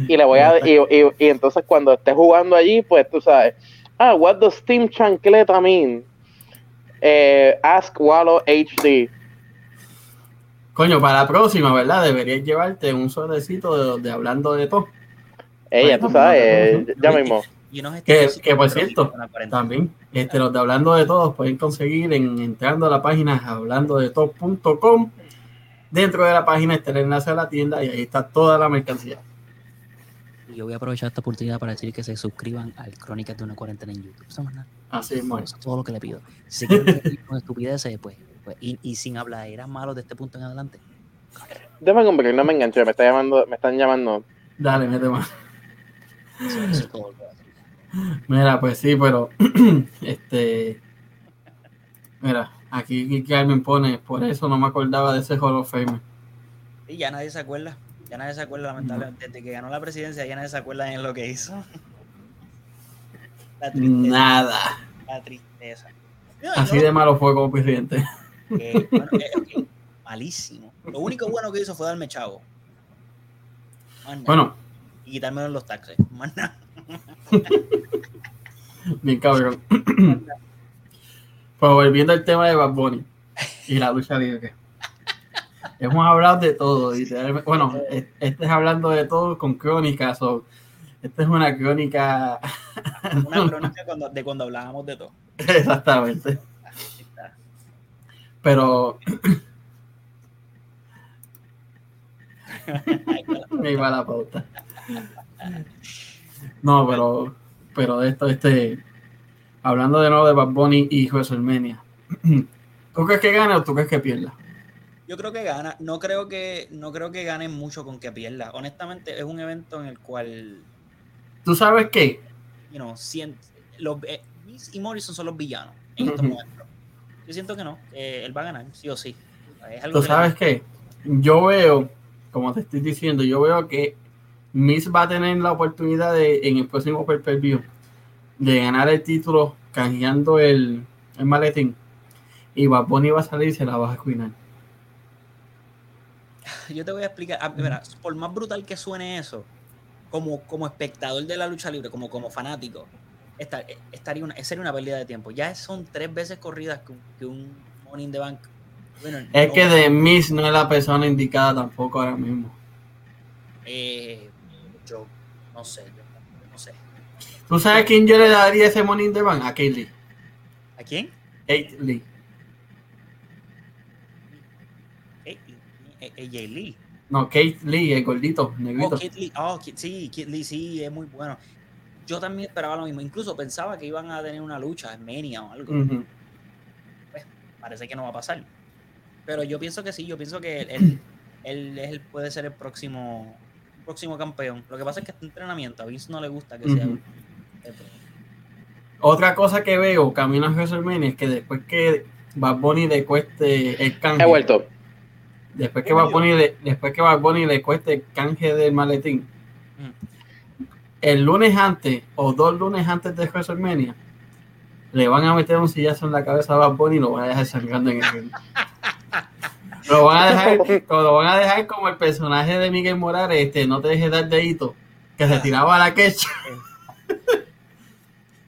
Y le voy a y, y- y entonces cuando esté jugando allí, pues tú sabes, ah, what does Team Chancleta mean? Eh, ask Wallo HD. Coño, para la próxima, ¿verdad? Deberías llevarte un suétercito de, de hablando de todo. Ella, tú sabes, eh, ya mismo. Y unos Que, que por cierto, también, este, los de hablando de todos pueden conseguir en entrando a la página hablando de todo.com. Dentro de la página está el enlace a la tienda y ahí está toda la mercancía. Yo voy a aprovechar esta oportunidad para decir que se suscriban al Crónicas de una cuarentena en YouTube. Eso, no es nada. Así es, bueno. Eso es todo lo que le pido. Si se quieren reír con estupideces, pues, pues, y, y sin hablar, eran malos de este punto en adelante. Déjame comprar, no me enganché, me está llamando, me están llamando. Dale, mete más. Eso, eso es todo. lo que voy a decir. Mira, pues sí, pero [CLEARS THROAT] este. Mira, aquí Carmen pone, por eso no me acordaba de ese Hall of Fame. Y ya nadie se acuerda. Ya nadie se acuerda, lamentablemente. Desde que ganó la presidencia, ya nadie se acuerda en lo que hizo. La tristeza. Nada. La tristeza. Así de malo fue como presidente. que, bueno, que- que malísimo. Lo único bueno que hizo fue darme chavo. Más nada. Bueno, Y quitarme los taxes. Más nada. bien cabrón. Pues volviendo al tema de Bad Bunny y la lucha libre. Hemos hablado de todo. literalmente. Bueno, este es hablando de todo con crónicas. o esta es una crónica. Una crónica cuando- de cuando hablábamos de todo. Exactamente. Pero [LAUGHS] me iba la pauta. No, pero, pero de esto, este, hablando de nuevo de Bad Bunny y WrestleMania. ¿Tú crees que gana o tú crees que pierda? Yo creo que gana. No creo que, no creo que gane mucho con que pierda. Honestamente, es un evento en el cual, ¿Tú sabes qué? you know, sien- los, eh, Miz y Morrison son los villanos en estos momentos. Yo siento que no, él va a ganar, sí o sí. Es algo ¿Tú sabes qué? Yo veo, como te estoy diciendo, yo veo que Miss va a tener la oportunidad de, en el próximo pay per view de ganar el título canjeando el, el maletín. Y Bad Bunny va a salir y se la va a cuinar. [LAUGHS] Yo te voy a explicar. ah, mira, por más brutal que suene eso, como, como espectador de la lucha libre, como, como fanático, esta- eh, estaría una, sería una pérdida de tiempo. Ya son tres veces corridas que un, que un Money in the Bank. Bueno, Es no, que de Miss no es la persona indicada tampoco ahora mismo. eh, yo no sé, yo no sé. ¿Tú sabes quién yo le daría ese Money in the Bank? A Kate Lee. ¿A quién? Kate Lee. Eh, eh, eh, Jay Lee. No, Kate Lee, el gordito, Oh, negrito. Kid Lee. Oh, sí, Kid Lee, sí, es muy bueno. Yo también esperaba lo mismo. Incluso pensaba que iban a tener una lucha en Mania o algo. Ujú. parece que no va a pasar. Pero yo pienso que sí, yo pienso que él, él, él- puede ser el próximo, próximo campeón. Lo que pasa es que este entrenamiento a Vince no le gusta que sea. Otra cosa que veo camino a WrestleMania es que después que Bad Bunny le cueste el canje, He vuelto. Después que Bad Bunny le, después que Bad Bunny le cueste el canje del maletín, Mm. el lunes antes o dos lunes antes de WrestleMania le van a meter un sillazo en la cabeza a Bad Bunny y lo van a dejar sangrando en el ring. [LAUGHS] Lo van a dejar, lo van a dejar como el personaje de Miguel Morales, este, no te dejes dar dedito, que se tiraba a la quecha.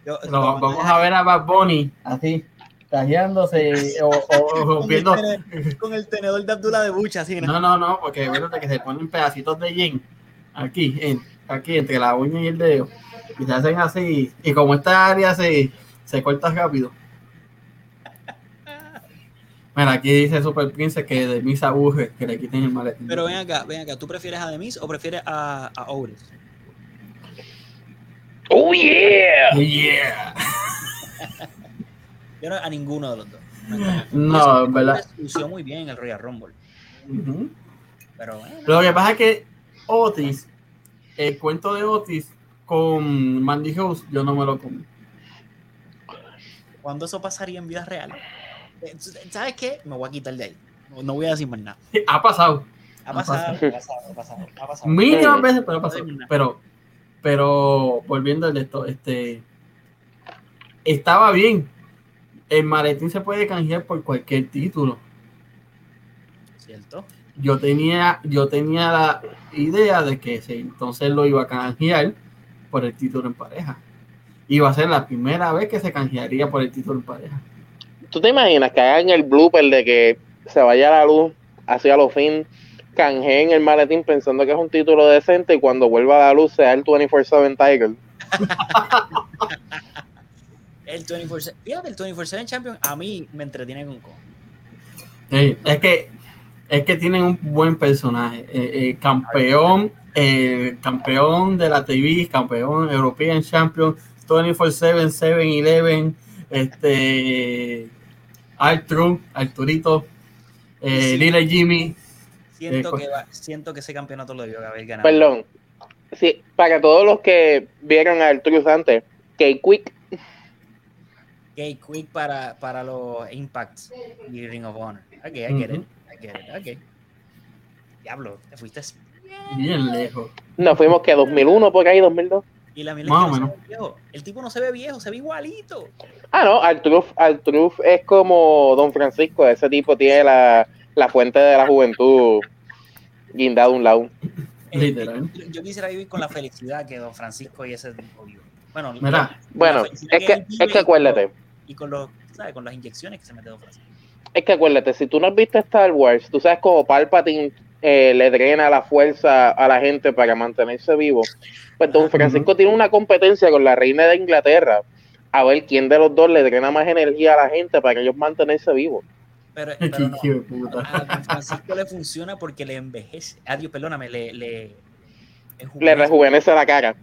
Yo- Lo- vamos a ver a Bad Bunny así, cajeándose o, o- o con el rompiendo. tenedor- Con el tenedor de Abdullah de Bucha, así, ¿no? No, no, no, porque acuérdate que se ponen pedacitos de yen aquí, en, aquí entre la uña y el dedo. Y se hacen así. Y como esta área se, se corta rápido. Mira, aquí dice Super Prince que de mis aburre que le quiten el maletín. Pero ven acá, ven acá, ¿tú prefieres a Demis o prefieres a, a Otis? ¡Oh, yeah! Yeah. [LAUGHS] Yo no, a ninguno de los dos. No, en verdad. Lució muy bien en el Royal Rumble. Ujú. Pero bueno, Lo que pasa es que Otis, el cuento de Otis con Mandy Rose, yo no me lo comí. ¿cuándo eso pasaría en vida real? Eh, ¿Sabes qué? Me voy a quitar de ahí. No, no voy a decir más nada. Ha pasado. Ha pasado, ha pasado, ha pasado, ha pasado. Mínimas Mm. veces, pero ha pasado. Pero, pero volviendo al de esto, este estaba bien. El maletín se puede canjear por cualquier título. ¿Cierto? Yo tenía, yo tenía la idea de que sí, entonces lo iba a canjear por el título en pareja. Iba a ser la primera vez que se canjearía por el título en pareja. ¿Tú te imaginas que hagan el blooper de que se vaya la luz hacia los fin, canjeen el maletín pensando que es un título decente y cuando vuelva a la luz sea el 24-7 Tiger? [LAUGHS] El 24-7, fíjate, el 24-7 Champion a mí me entretiene con co. Sí, es que es que tienen un buen personaje. Eh, eh, campeón, eh, campeón de la TV, campeón European Champion, 24-7, 7-Eleven, este Arturo, Arturito, eh, Sí. Lila Jimmy. Siento, Eh, que va- siento que ese campeonato lo debió haber ganado. Perdón. Sí, para todos los que vieron al Truth antes, que Quick Okay, quick para, para los Impacts y Ring of Honor. Ok, I get it. I get it. Ok. Diablo, te fuiste. Bien lejos. nos fuimos que 2001 por ahí, 2002. Y la mierda no se menos. ve viejo. El tipo no se ve viejo, se ve igualito. Ah, no, Artruth es como Don Francisco, ese tipo tiene la, la fuente de la juventud guindada a un lado. Eh, [LAUGHS] Literal. yo- Yo quisiera vivir con la felicidad que Don Francisco y ese tipo vive. Bueno, Mira, Bueno, es que, es que acuérdate, Y con los, ¿sabes? Con las inyecciones que se mete Don Francisco. es que acuérdate, si tú no has visto Star Wars, tú sabes cómo Palpatine eh, le drena la fuerza a la gente para mantenerse vivo. Pues Don. Francisco tiene una competencia con la reina de Inglaterra a ver quién de los dos le drena más energía a la gente para que ellos mantenerse vivos. Pero, [LAUGHS] pero no, a Don Francisco le funciona porque le envejece. Adiós, perdóname, le. Le, Le rejuvenece la cara.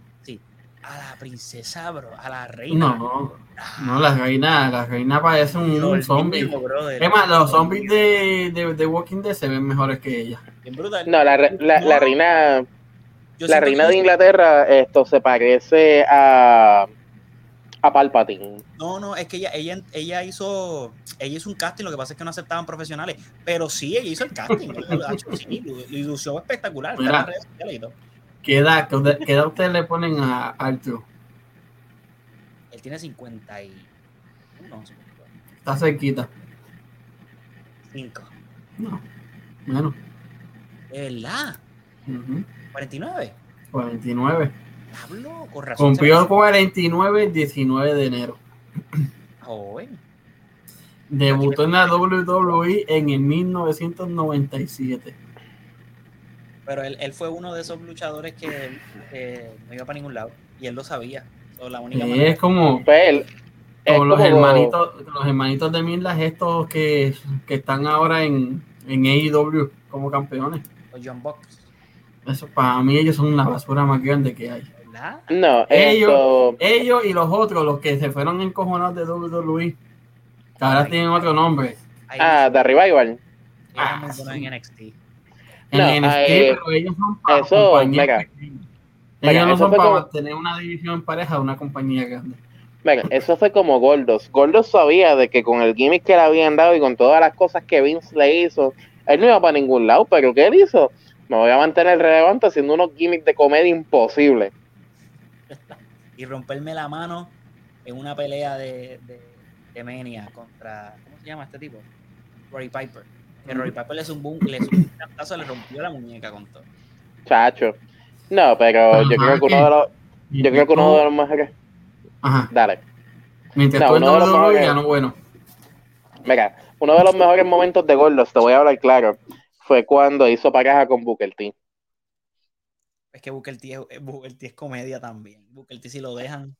A la princesa, bro, a la reina. No, no, la reina, la reina parece un, un zombie. Es más, los zombies de, de, de Walking Dead se ven mejores que ella. No, la, re- la, la reina, yo la reina que- de Inglaterra, esto se parece a, a Palpatine. No, no, es que ella, ella, ella hizo ella hizo un casting, lo que pasa es que no aceptaban profesionales, pero sí, ella hizo el casting. ella [LAUGHS] lo sí, lo, lo espectacular. Mira. ¿Qué edad, qué edad- ustedes le ponen a Arthur? Él tiene 51, 52, Está cerquita. 5. No, menos. ¿De verdad? Ujú. 49. 49. Hablo con razón. Cumplió 49 el 19 de enero. Joven. Debutó en la WWE en el 1997. Pero él, él fue uno de esos luchadores que, que no iba para ningún lado y él lo sabía. So, la única manera- Es como, Pues él, es como los como- hermanitos, los hermanitos de Mirlas estos que, que están ahora en, en AEW como campeones. los John Bucks, Eso para mí ellos son la basura más grande que hay. ¿verdad? No, Ellos- esto, Ellos y los otros, los que se fueron encojonados de WWE, que ahora tienen otro nombre. Ahí ah, The Revival. ah, sí. en NXT. En No, NXT, eh, pero ellos son para eso, compañías pequeñas. Ellos no son fue para como- tener una división en pareja de una compañía grande. Venga, eso fue como Gordos. Gordos sabía de que con el gimmick que le habían dado y con todas las cosas que Vince le hizo, él no iba para ningún lado, pero ¿qué él hizo? Me voy a mantener relevante haciendo unos gimmicks de comedia imposibles. Y romperme la mano en una pelea de, de, de Mania contra. ¿Cómo se llama este tipo? Rory Piper. Que Rory Piper le zumbó un, le zumbó un cantazo, le rompió la muñeca con todo. Chacho. No, pero Ajá, yo creo que uno de los, yo creo que uno de los mejores. Ajá. Dale. Mientras No, tú uno de los mejores- ya no bueno. Mira, uno de los mejores momentos de Gordos, te voy a hablar claro, fue cuando hizo pareja con Booker T. Es que Booker T es, Booker T es comedia también. Booker T si lo dejan.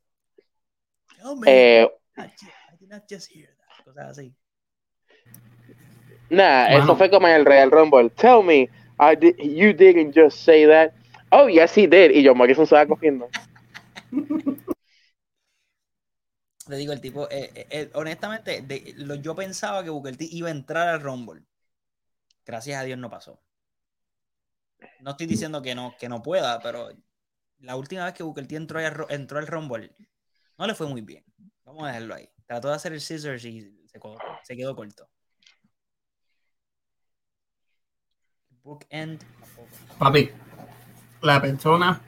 Tell me, Eh, I did not just hear that. Cosas así. Nah, Mano. eso fue como en el Real Rumble. Tell me, I di- you didn't just say that. Oh, yes, he did. Y John Morrison se va cogiendo. Te digo, el tipo, eh, eh, eh, honestamente, de- lo- yo pensaba que Booker T iba a entrar al Rumble. Gracias a Dios no pasó. No estoy diciendo que no, que no pueda, pero la última vez que Booker T entró, entró al Rumble, no le fue muy bien. Vamos a dejarlo ahí. Trató de hacer el scissors y se quedó corto. Bookend. Papi, la persona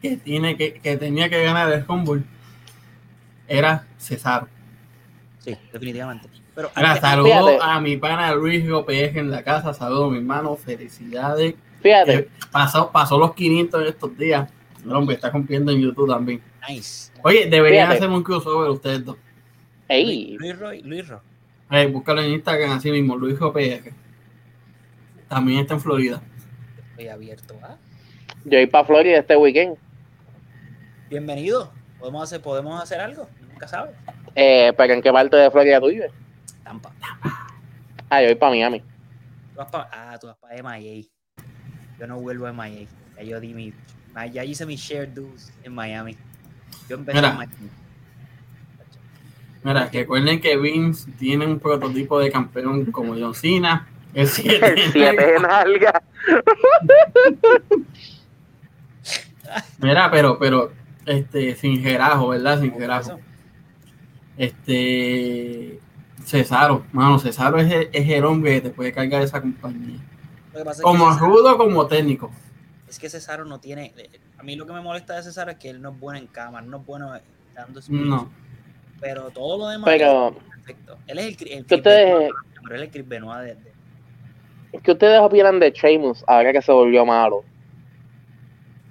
que, tiene que, que tenía que ganar el Rumble era Cesaro. Sí, definitivamente. Pero saludo fíjate. a mi pana Luis López en la casa, saludo a mi hermano, felicidades. Fíjate, Eh, pasó, pasó los 500 en estos días. El hombre está cumpliendo en YouTube también. nice. Oye, deberían Fíjate. hacer un crossover ustedes dos. ey, Luis Roy, Luis Roy. Eh, búscalo en Instagram así mismo, Luis PR. También está en Florida. Estoy abierto a. yo voy para Florida este weekend. Bienvenido. ¿Podemos hacer, ¿Podemos hacer algo? Nunca sabes. Eh, pero ¿en qué parte de Florida tú vives? Tampa. Ah, yo voy para Miami. Tú vas pa- ah, tú vas para MIA. Yo no vuelvo a MIA. Ya yo di mi. ah, Ya hice mi share dues en Miami. Yo empecé Mira. en Miami. Mira, recuerden que Vince tiene un prototipo de campeón como John Cena. El 7 El 7 de nalga. Mira, pero, pero, este, sin gerajo, ¿verdad? Sin gerajo. Este, Cesaro, mano, Cesaro es el, es el hombre que te puede cargar esa compañía. Es Como que Cesaro- rudo, como técnico. es que Cesaro no tiene. A mí lo que me molesta de Cesaro es que él no es bueno en cámara, no es bueno dando speech, No. Pero todo lo demás Pero, es perfecto. Él es el, cri- el ¿qué Chris ustedes, Benoit, pero él es el Chris Benoit de, de- ¿qué ustedes opinan de Sheamus ahora que se volvió malo?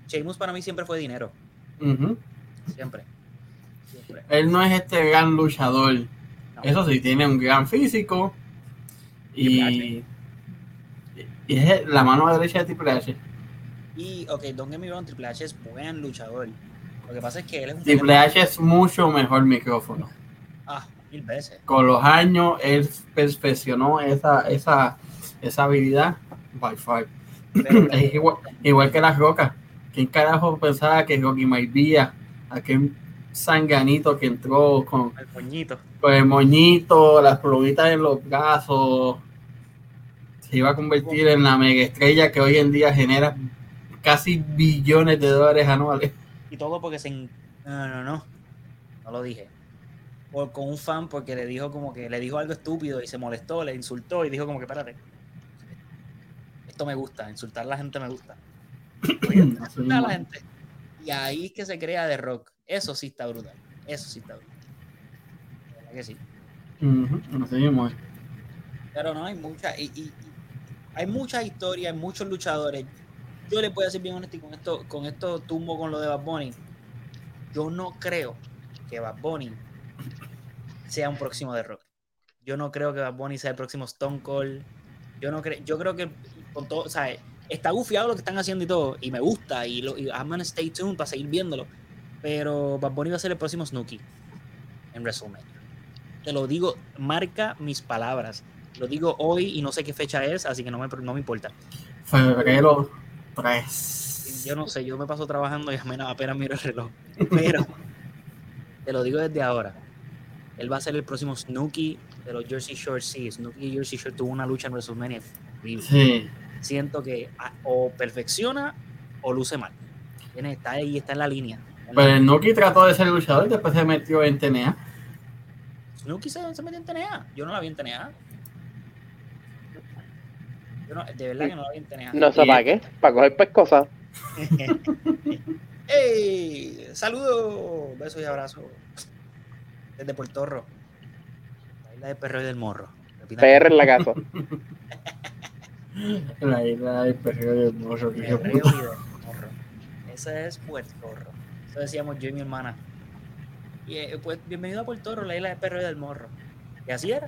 Sheamus para mí siempre fue dinero. Ujú. Siempre. Siempre. Él no es este gran luchador. No. Eso sí, tiene un gran físico. Y, y es la mano derecha de Triple H. Y, ok, Don get me wrong, Triple H es buen luchador. Lo que pasa es que él es un. Triple H es mucho mejor micrófono. Ah, mil veces. Con los años, él perfeccionó esa, esa, esa habilidad by [CLEARS THROAT] Es igual, igual que las rocas. ¿Quién carajo pensaba que Rocky Maivia aquel sanganito que entró con, El moñito. con el moñito, las plumitas en los brazos, se iba a convertir en la mega estrella que hoy en día genera casi billones de dólares anuales. Y todo porque se... No, no, no. No lo dije. Por, con un fan porque le dijo como que le dijo algo estúpido y se molestó, le insultó y dijo como que espérate. Esto me gusta, insultar a la gente me gusta. [COUGHS] Insultar a la gente. Y ahí es que se crea de rock. Eso sí está brutal. Eso sí está brutal. De verdad que sí. Mismo es. Pero no, hay mucha, y, y- y hay muchas historias, hay muchos luchadores. Yo voy a ser bien honesto y con esto, con esto tumbo con lo de Bad Bunny. Yo no creo que Bad Bunny sea un próximo de rock. Yo no creo que Bad Bunny sea el próximo Stone Cold. Yo no creo, yo creo que con todo, o sea, está gufiado lo que están haciendo y todo, y me gusta, y, lo, y I'm gonna stay tuned para seguir viéndolo. Pero Bad Bunny va a ser el próximo Snooki en WrestleMania. Te lo digo, marca mis palabras. Lo digo hoy y no sé qué fecha es, así que no me, no me importa. Febrero 3. Yo no sé, yo me paso trabajando y apenas, apenas miro el reloj. Pero [LAUGHS] te lo digo desde ahora. Él va a ser el próximo Snooki de los Jersey Shore. Sí, Snooki y Jersey Shore tuvo una lucha en WrestleMania. Sí. Siento que ah, o perfecciona o luce mal. Está ahí, está en la línea. Pero el Nuki trató de ser luchador y después se metió en TNA. Snooki se, se metió en TNA. Yo no la vi en TNA. Yo no- de verdad que no la vi en TNA. No para qué, para coger pescosas. [LAUGHS] ¡Ey! ¡Saludos! Besos y abrazos. Desde Puerto Rico. La isla de Perro y del Morro. PR en la casa. [LAUGHS] La isla del perreo del morro. Perreo y del. Ese es Puerto Rico. Eso decíamos yo y mi hermana. Y eh, pues, bienvenido a Puerto Rico, la isla de Perro y del Morro. Y así era.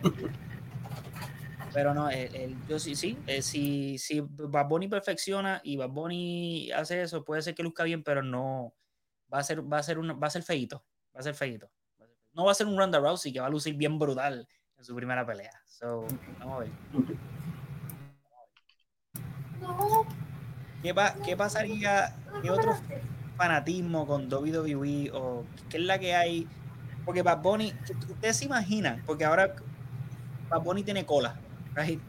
Pero no, el- el- yo sí, sí. eh, si, si Bad Bunny perfecciona y Bad Bunny hace eso, puede ser que luzca bien, pero no. Va a ser, va a ser, un, va a ser feíto. Va a ser feíto. No va a ser un Ronda Rousey que va a lucir bien brutal en su primera pelea. So, vamos a ver. ¿Qué, pa- qué pasaría? ¿Qué otro fanatismo con WWE o qué es la que hay? Porque Bad Bunny, ustedes se imaginan, porque ahora Bad Bunny tiene cola, right?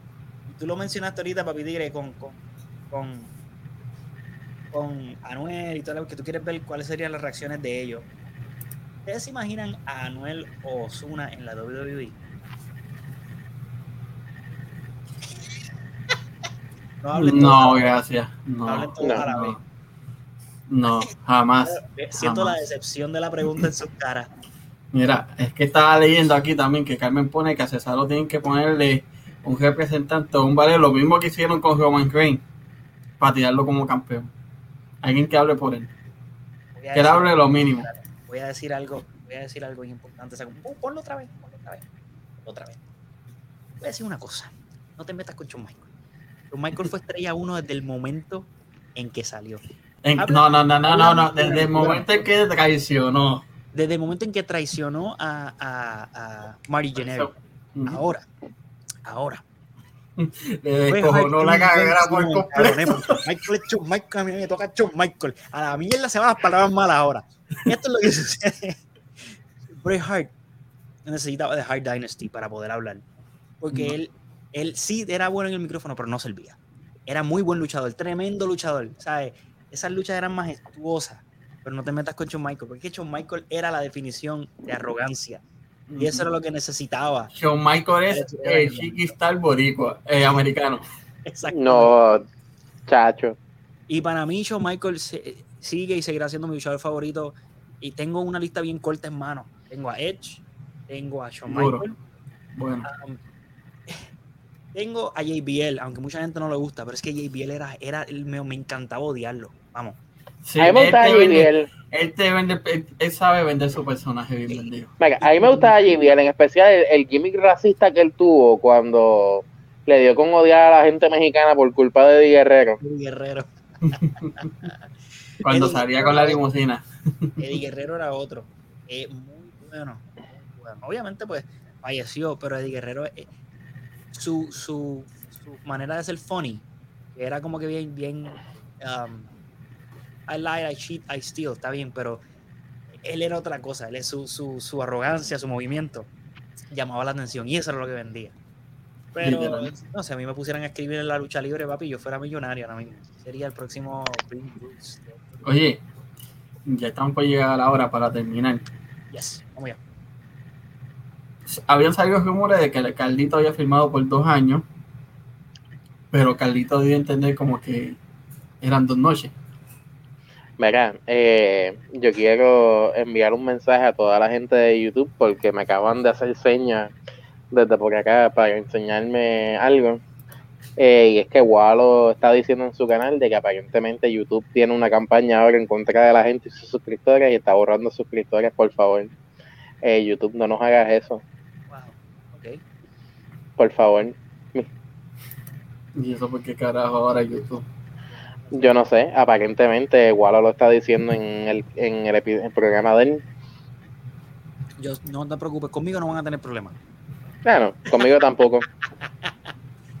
Tú lo mencionaste ahorita, Papi Tigre, con, con, con, con Anuel y todo lo que tú quieres ver cuáles serían las reacciones de ellos. ¿Ustedes se imaginan a Anuel o Osuna en la WWE? No hablen No, gracias. no hablen No, vez. no, no, jamás. Eh, Siento la decepción de la pregunta en su cara. Mira, es que estaba leyendo aquí también que Carmen pone que a Cesaro tienen que ponerle un representante o un vale, lo mismo que hicieron con Roman Reigns, para tirarlo como campeón. Alguien que hable por él. Que decir- hable lo mínimo. voy a decir algo, voy a decir algo importante. Ponlo otra vez, ponlo otra vez, otra vez. Voy a decir una cosa. No te metas con Shawn Michael. Michael fue estrella uno desde el momento en que salió. En- Habla- no, no, no, no, no, no. Desde el momento en que traicionó. Desde el momento en que traicionó a, a, a Marty Jannetty. Ahora, ahora. [LAUGHS] Le descojonó la carrera por completo. Michael es Michael, a mí me toca Shawn Michael. A la mierda se van las palabras malas ahora. Esto es lo que [LAUGHS] sucede. Bret Hart necesitaba de Hart Dynasty para poder hablar. Porque él, él sí era bueno en el micrófono, pero no servía. Era muy buen luchador, tremendo luchador. ¿sabes? Esas luchas eran majestuosas. Pero no te metas con Shawn Michael, porque Shawn Michael era la definición de arrogancia. Y eso era lo que necesitaba. Shawn Michael es el chiquistar boricua, eh, americano. Exactamente. No, chacho. Y para mí, Shawn Michael se- sigue y seguirá siendo mi luchador favorito. Y tengo una lista bien corta en mano. Tengo a Edge, tengo a Shawn Duro. Michael, Bueno, um, tengo a JBL, aunque mucha gente no le gusta, pero es que JBL era, era me, me encantaba odiarlo. Vamos. sí, a mí me vende, JBL. él te vende, él, él sabe vender su personaje bien vendido. Venga, a mí me gustaba JBL, en especial el, el gimmick racista que él tuvo cuando le dio con odiar a la gente mexicana por culpa de Eddie Guerrero. Eddie Guerrero. [LAUGHS] Cuando Eddie salía con la limusina. Eddie [LAUGHS] Guerrero era otro. Eh, muy bueno, muy bueno. Obviamente, pues falleció, pero Eddie Guerrero, eh, su, su, su manera de ser funny, que era como que bien, bien. um, I lie, I cheat, I steal, está bien, pero él era otra cosa, él, su, su, su arrogancia, su movimiento llamaba la atención y eso era lo que vendía. Pero, no sé, a mí me pusieran a escribir en la lucha libre, papi, yo fuera millonario ahora mismo. Sería el próximo. Oye, ya estamos por llegar a la hora para terminar. Yes, vamos ya. Habían salido rumores de que Carlito había firmado por dos años, pero Carlito dio a entender como que eran dos noches. Mira, eh, yo quiero enviar un mensaje a toda la gente de YouTube porque me acaban de hacer señas desde por acá para enseñarme algo. Eh, y es que Wallo está diciendo en su canal de que aparentemente YouTube tiene una campaña ahora en contra de la gente y sus suscriptores y está borrando suscriptores, por favor. Eh, YouTube, no nos hagas eso, Wow, ok. por favor. Y eso porque carajo ahora YouTube. Yo no sé, aparentemente Wallo lo está diciendo en el, en el, programa de él. Yo, no te preocupes, conmigo no van a tener problemas. Bueno, conmigo tampoco.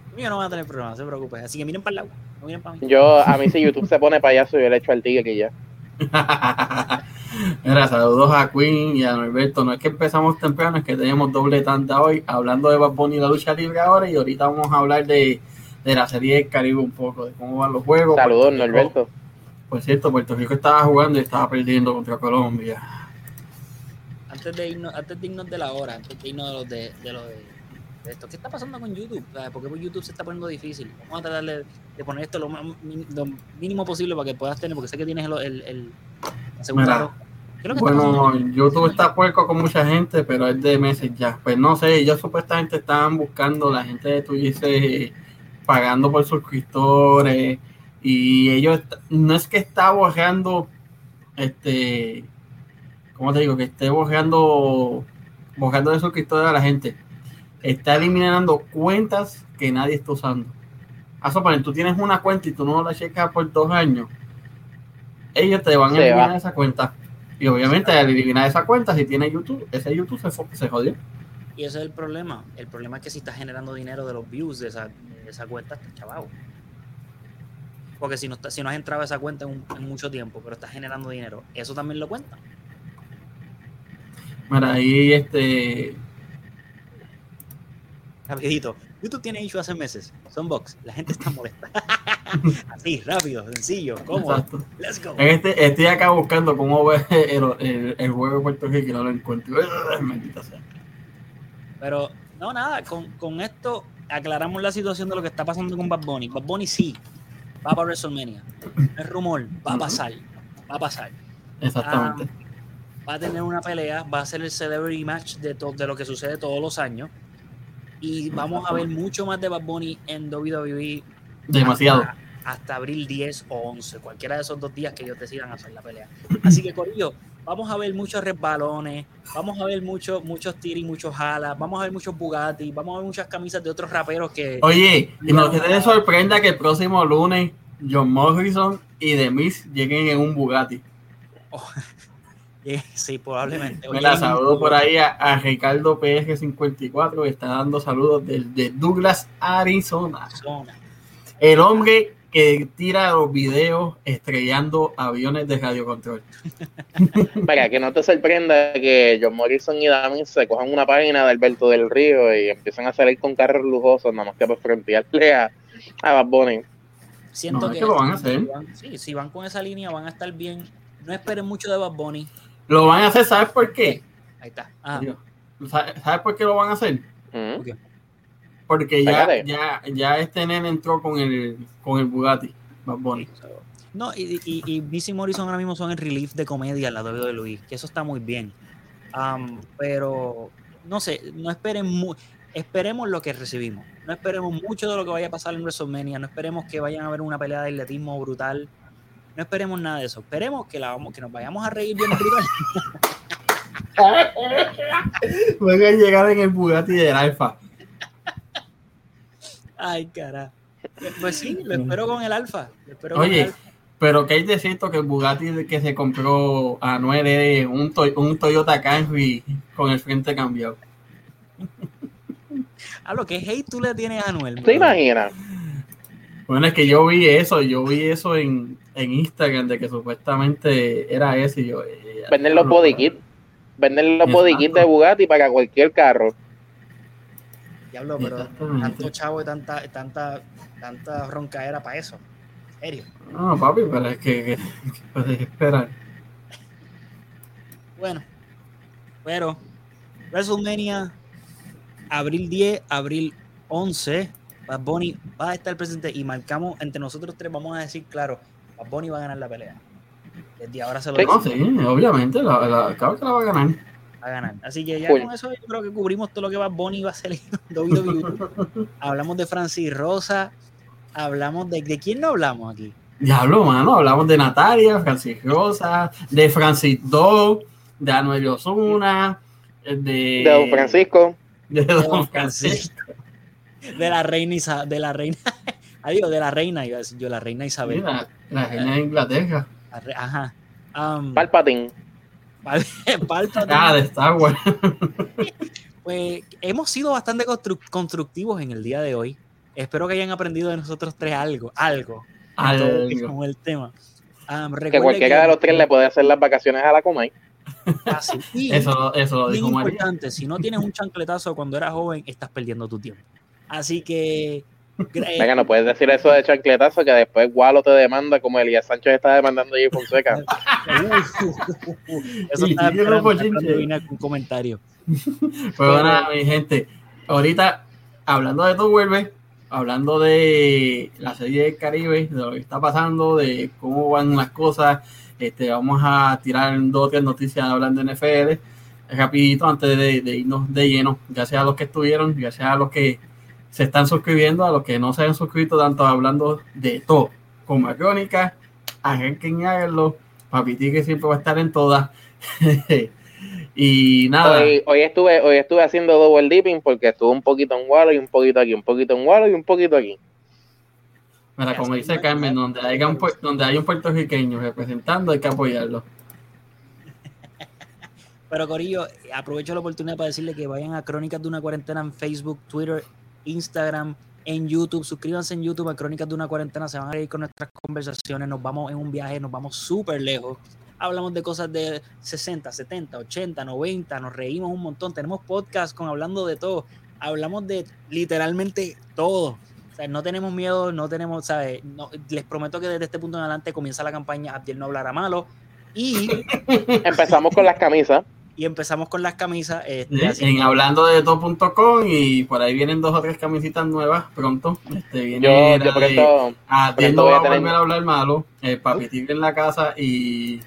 Conmigo no van a tener problemas, no se preocupen. Así que miren para el lado, no miren para mí. Yo, a mí si YouTube se pone payaso, yo le echo al tigre que ya. [LAUGHS] Mira, saludos a Queen y a Norberto. No es que empezamos temprano, es que tenemos doble tanta hoy, hablando de Bad Bunny y la lucha libre ahora, y ahorita vamos a hablar de, de la serie del Caribe un poco, de cómo van los juegos. Saludos, Puerto Rico- Norberto. Por cierto, Puerto Rico estaba jugando y estaba perdiendo contra Colombia. Antes de irnos, antes de irnos de la hora, antes de irnos de los de, de, lo de, de esto, ¿qué está pasando con YouTube? ¿Sabes? ¿Por qué YouTube se está poniendo difícil? Vamos a tratar de, de poner esto lo, mínimo posible para que puedas tener, porque sé que tienes el, el, el- la segunda Mira, roja. ¿Qué es lo que está Bueno? YouTube está puerco con mucha gente, pero es de meses ya. Pues no sé, ellos supuestamente estaban buscando, la gente de Twitch pagando por suscriptores y ellos, no es que está borrando, este, ¿cómo te digo? Que esté borrando, borrando de suscriptores a la gente. Está eliminando cuentas que nadie está usando. A suponer, tú tienes una cuenta y tú no la checas por dos años. Ellos te van a Se eliminar va. esa cuenta. Y obviamente al eliminar esa cuenta, si tiene YouTube, ese YouTube se, se jodió. Y ese es el problema. El problema es que si estás generando dinero de los views de esa, de esa cuenta, estás chavado. Porque si no, está- si no has entrado a esa cuenta en, un- en mucho tiempo, pero estás generando dinero, eso también lo cuenta. Mira, ahí este. Rapidito. YouTube tiene issue hace meses. Son box. La gente está molesta. [LAUGHS] Así, rápido, sencillo, cómodo. Exacto. Let's go. Este, estoy acá buscando cómo ver el, el, el juego de Puerto Rico y no lo encuentro. Maldita sea. Pero, no, nada, con, con esto aclaramos la situación de lo que está pasando con Bad Bunny. Bad Bunny sí, va para WrestleMania. No es rumor, va a pasar. Va a pasar. Exactamente. Va a tener una pelea, va a ser el celebrity match de, de lo que sucede todos los años. Y vamos a ver mucho más de Bad Bunny en WWE Demasiado. hasta, hasta abril 10 o 11, cualquiera de esos dos días que ellos decidan hacer la pelea. Así que, Corillo, vamos a ver muchos resbalones, vamos a ver muchos muchos tiris, muchos jalas, vamos a ver muchos Bugatti, vamos a ver muchas camisas de otros raperos que. Oye, y no que te sorprenda que el próximo lunes John Morrison y The Miz lleguen en un Bugatti. Eh, sí, probablemente. Oye, Mira, saludo por ahí a, a Ricardo PG54 que está dando saludos desde Douglas, Arizona. Zona. El hombre que tira los videos estrellando aviones de radiocontrol. [LAUGHS] Para que no te sorprenda que John Morrison y Damin se cojan una página de Alberto del Río y empiezan a salir con carros lujosos, nada más que para frontearle a, a Bad Bunny. Siento No, es que, que lo van a hacer. Si van, sí, si van con esa línea van a estar bien. No esperen mucho de Bad Bunny. Lo van a hacer, ¿sabes por qué? Ahí está. Ah, ¿Sabes ¿sabes por qué lo van a hacer? Mm. Porque ya, ya, ya este nene entró con el, con el Bugatti, Bad Bunny. No, y, y, y Missy Morrison ahora mismo son el relief de comedia al lado de Luis, que eso está muy bien. Am, pero, no sé, no esperen mu- esperemos lo que recibimos. No esperemos mucho de lo que vaya a pasar en WrestleMania. No esperemos que vayan a ver una pelea de atletismo brutal. No esperemos nada de eso. Esperemos que, la vamos, que nos vayamos a reír bien brutal. [LAUGHS] Van a llegar en el Bugatti del Alfa. Ay, cara. Pues sí, lo espero con el alfa. Lo espero con el Oye, Alfa. pero que hay de cierto que el Bugatti que se compró a Noel es un, Toy- un Toyota Camry con el frente cambiado. A lo que hate tú le tienes a Anuel. ¿Te imaginas? Bueno, es que yo vi eso, yo vi eso en, en Instagram de que supuestamente era ese y yo. eh, Venden los body kits. Venden los body kits de. Bugatti para cualquier carro. Diablo, pero tanto chavo y tanta, tanta, tanta roncaera para eso. En serio. No, papi, pero es que, que, que puedes esperar. Bueno, pero WrestleMania, abril 10, abril 11, Bad Bunny va a estar presente y marcamos entre nosotros tres, vamos a decir, claro, Bad Bunny va a ganar la pelea. Desde ahora se lo digo, No, sí, obviamente, la, la, claro que la va a ganar. va a ganar. Así que ya con eso yo creo que cubrimos todo lo que Bad Bunny va a hacer en [LAUGHS] WWE. Hablamos de Francis Rosa, hablamos de... ¿De quién no hablamos aquí? Diablo, mano, hablamos de Natalia, Francis Rosa, de Francis Do, de Anuel Osuna, de, De Don Francisco. de Don Francisco. De la reina Isa- de la reina, adiós, de la reina, iba a decir yo, la reina Isabel. La reina de Inglaterra. La re- Ajá. Um, Palpatine. Pal- [LAUGHS] Palpatine. Ah, de Star Wars. Pues hemos sido bastante constru- constructivos en el día de hoy. Espero que hayan aprendido de nosotros tres algo, algo, Algo. con el tema. Um, Que cualquiera de los tres le puede hacer las vacaciones a la Comay. Fácil. [LAUGHS] Y, Eso, lo- eso lo bien dijo María. importante, si no tienes un chancletazo cuando eras joven, estás perdiendo tu tiempo. Así que... Venga, no puedes decir eso de chancletazo que después Gualo te demanda como Elías Sánchez está demandando a Jay Fonseca. [LAUGHS] Eso vine con un comentario. Pues bueno, mi gente, ahorita hablando de todo vuelve, hablando de la serie del Caribe, de lo que está pasando, de cómo van las cosas, este, vamos a tirar dos o tres noticias hablando de NFL, rapidito antes de, de irnos de lleno, ya sea a los que estuvieron, ya sea a los que se están suscribiendo, a los que no se han suscrito, tanto hablando de todo, como a Crónica, arranquen y háganlo, Papiti que siempre va a estar en todas. [LAUGHS] y nada. Hoy, hoy estuve hoy estuve haciendo double dipping porque estuve un poquito en Gualo y un poquito aquí, un poquito en Gualo y un poquito aquí. Mira, como dice Carmen, donde hay, un, donde hay un puertorriqueño representando, hay que apoyarlo. Pero Corillo, aprovecho la oportunidad para decirle que vayan a Crónicas de una Cuarentena en Facebook, Twitter, Instagram, en YouTube. Suscríbanse en YouTube a Crónicas de una Cuarentena. Se van a reír con nuestras conversaciones. Nos vamos en un viaje, nos vamos súper lejos. Hablamos de cosas de 60, 70, 80, 90. Nos reímos un montón. Tenemos podcast con hablando de todo. Hablamos de literalmente todo. O sea, no tenemos miedo, no tenemos, ¿sabes? No- les prometo que desde este punto en adelante comienza la campaña Abdiel no hablará malo. Y Empezamos con las camisas. Y empezamos con las camisas. este, ¿sí? así En que- hablando de todo.com y por ahí vienen dos o tres camisitas nuevas pronto. Este, viene Yo, yo por de- esto, Ah, pronto no voy a a tener- volver a hablar malo, el papi tigre en la casa y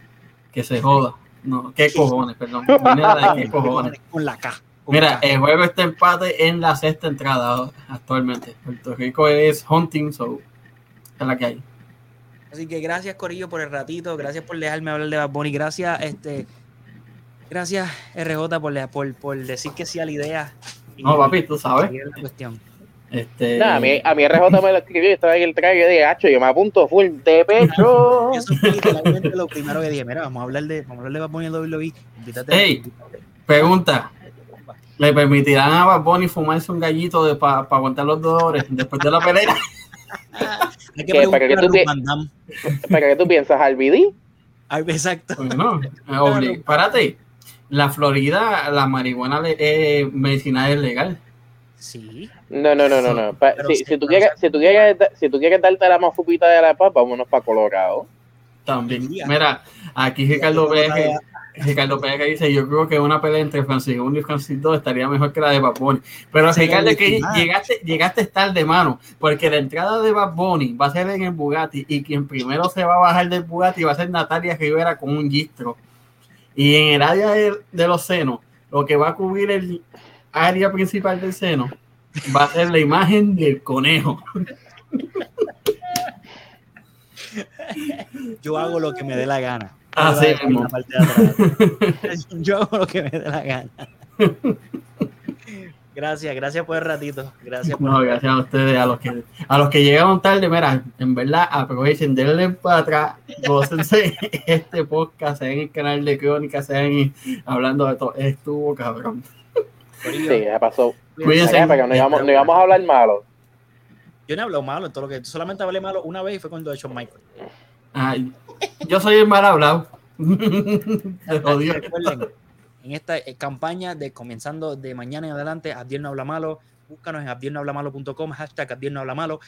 que se joda. No, qué cojones, perdón. Viene la de qué cojones. con la K. con Mira, K. el jueves está empate en la sexta entrada actualmente. Puerto Rico es hunting, so es la que hay. Así que gracias, Corillo, por el ratito. Gracias por dejarme hablar de Bad Bunny. Gracias, este. Gracias, RJ, por, le- por, por decir que sí a la idea. y- No, papi, tú sabes. la cuestión. Este, a mí, a mí RJ me lo escribió y estaba ahí el traje dije, hacho, yo me apunto full de pecho. [LAUGHS] Eso fue literalmente lo primero que dije. Mira, vamos a hablar de, vamos a hablar de Bad Bunny en WWE. Invítate. Ey. Pregunta: ¿le permitirán a Bad Bunny fumarse un gallito para aguantar los dolores después de la pelea? [LAUGHS] Hay que ¿Qué? Para que preguntarle a tú Ruth te- Van Damme. ¿Para qué tú piensas, RBD? Ay, Exacto. Bueno, eh, obli- párate. La Florida, la marihuana le- eh, medicinal es legal. Sí. No, no, no, no, no. Pa- si, sí, si tú quieres, si tú quieres, si tú quieres darte la mafupita de la papa, vámonos para Colorado. También. Mira, aquí Ricardo. Pérez, Ricardo Pérez dice, yo creo que una pelea entre Francis 1 y Francis 2 estaría mejor que la de Bad Bunny. Pero Ricardo, es que llegaste, llegaste tarde, mano, porque la entrada de Bad Bunny va a ser en el Bugatti y quien primero se va a bajar del Bugatti va a ser Natalia Rivera con un gistro. Y en el área de, de los senos, lo que va a cubrir el área principal del seno va a ser la imagen del conejo. Yo hago lo que me dé la gana. La parte de atrás. [LAUGHS] Yo hago lo que me dé la gana. Gracias, gracias por el ratito. Gracias por No, gracias a ustedes, a los que a los que llegaron tarde, mira, en verdad aprovechen, denle para atrás, gócense [LAUGHS] este podcast, sea en el canal de Crónica, sea en hablando de todo, estuvo cabrón. Sí, ya pasó. Cuídense. Que no íbamos, no íbamos a hablar malo. Yo no he hablado malo en todo lo que. Solamente hablé malo una vez y fue cuando he hecho Michael. Ay, yo soy el mal hablado. [LAUGHS] Te jodió. En esta eh, campaña de comenzando de mañana en adelante, Abdiel no habla malo, búscanos en abdielnohablamalo.com, hashtag Abdiel no habla malo.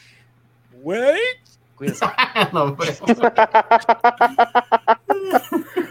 Wait. Cuídense. [LAUGHS] Vemos. [LAUGHS]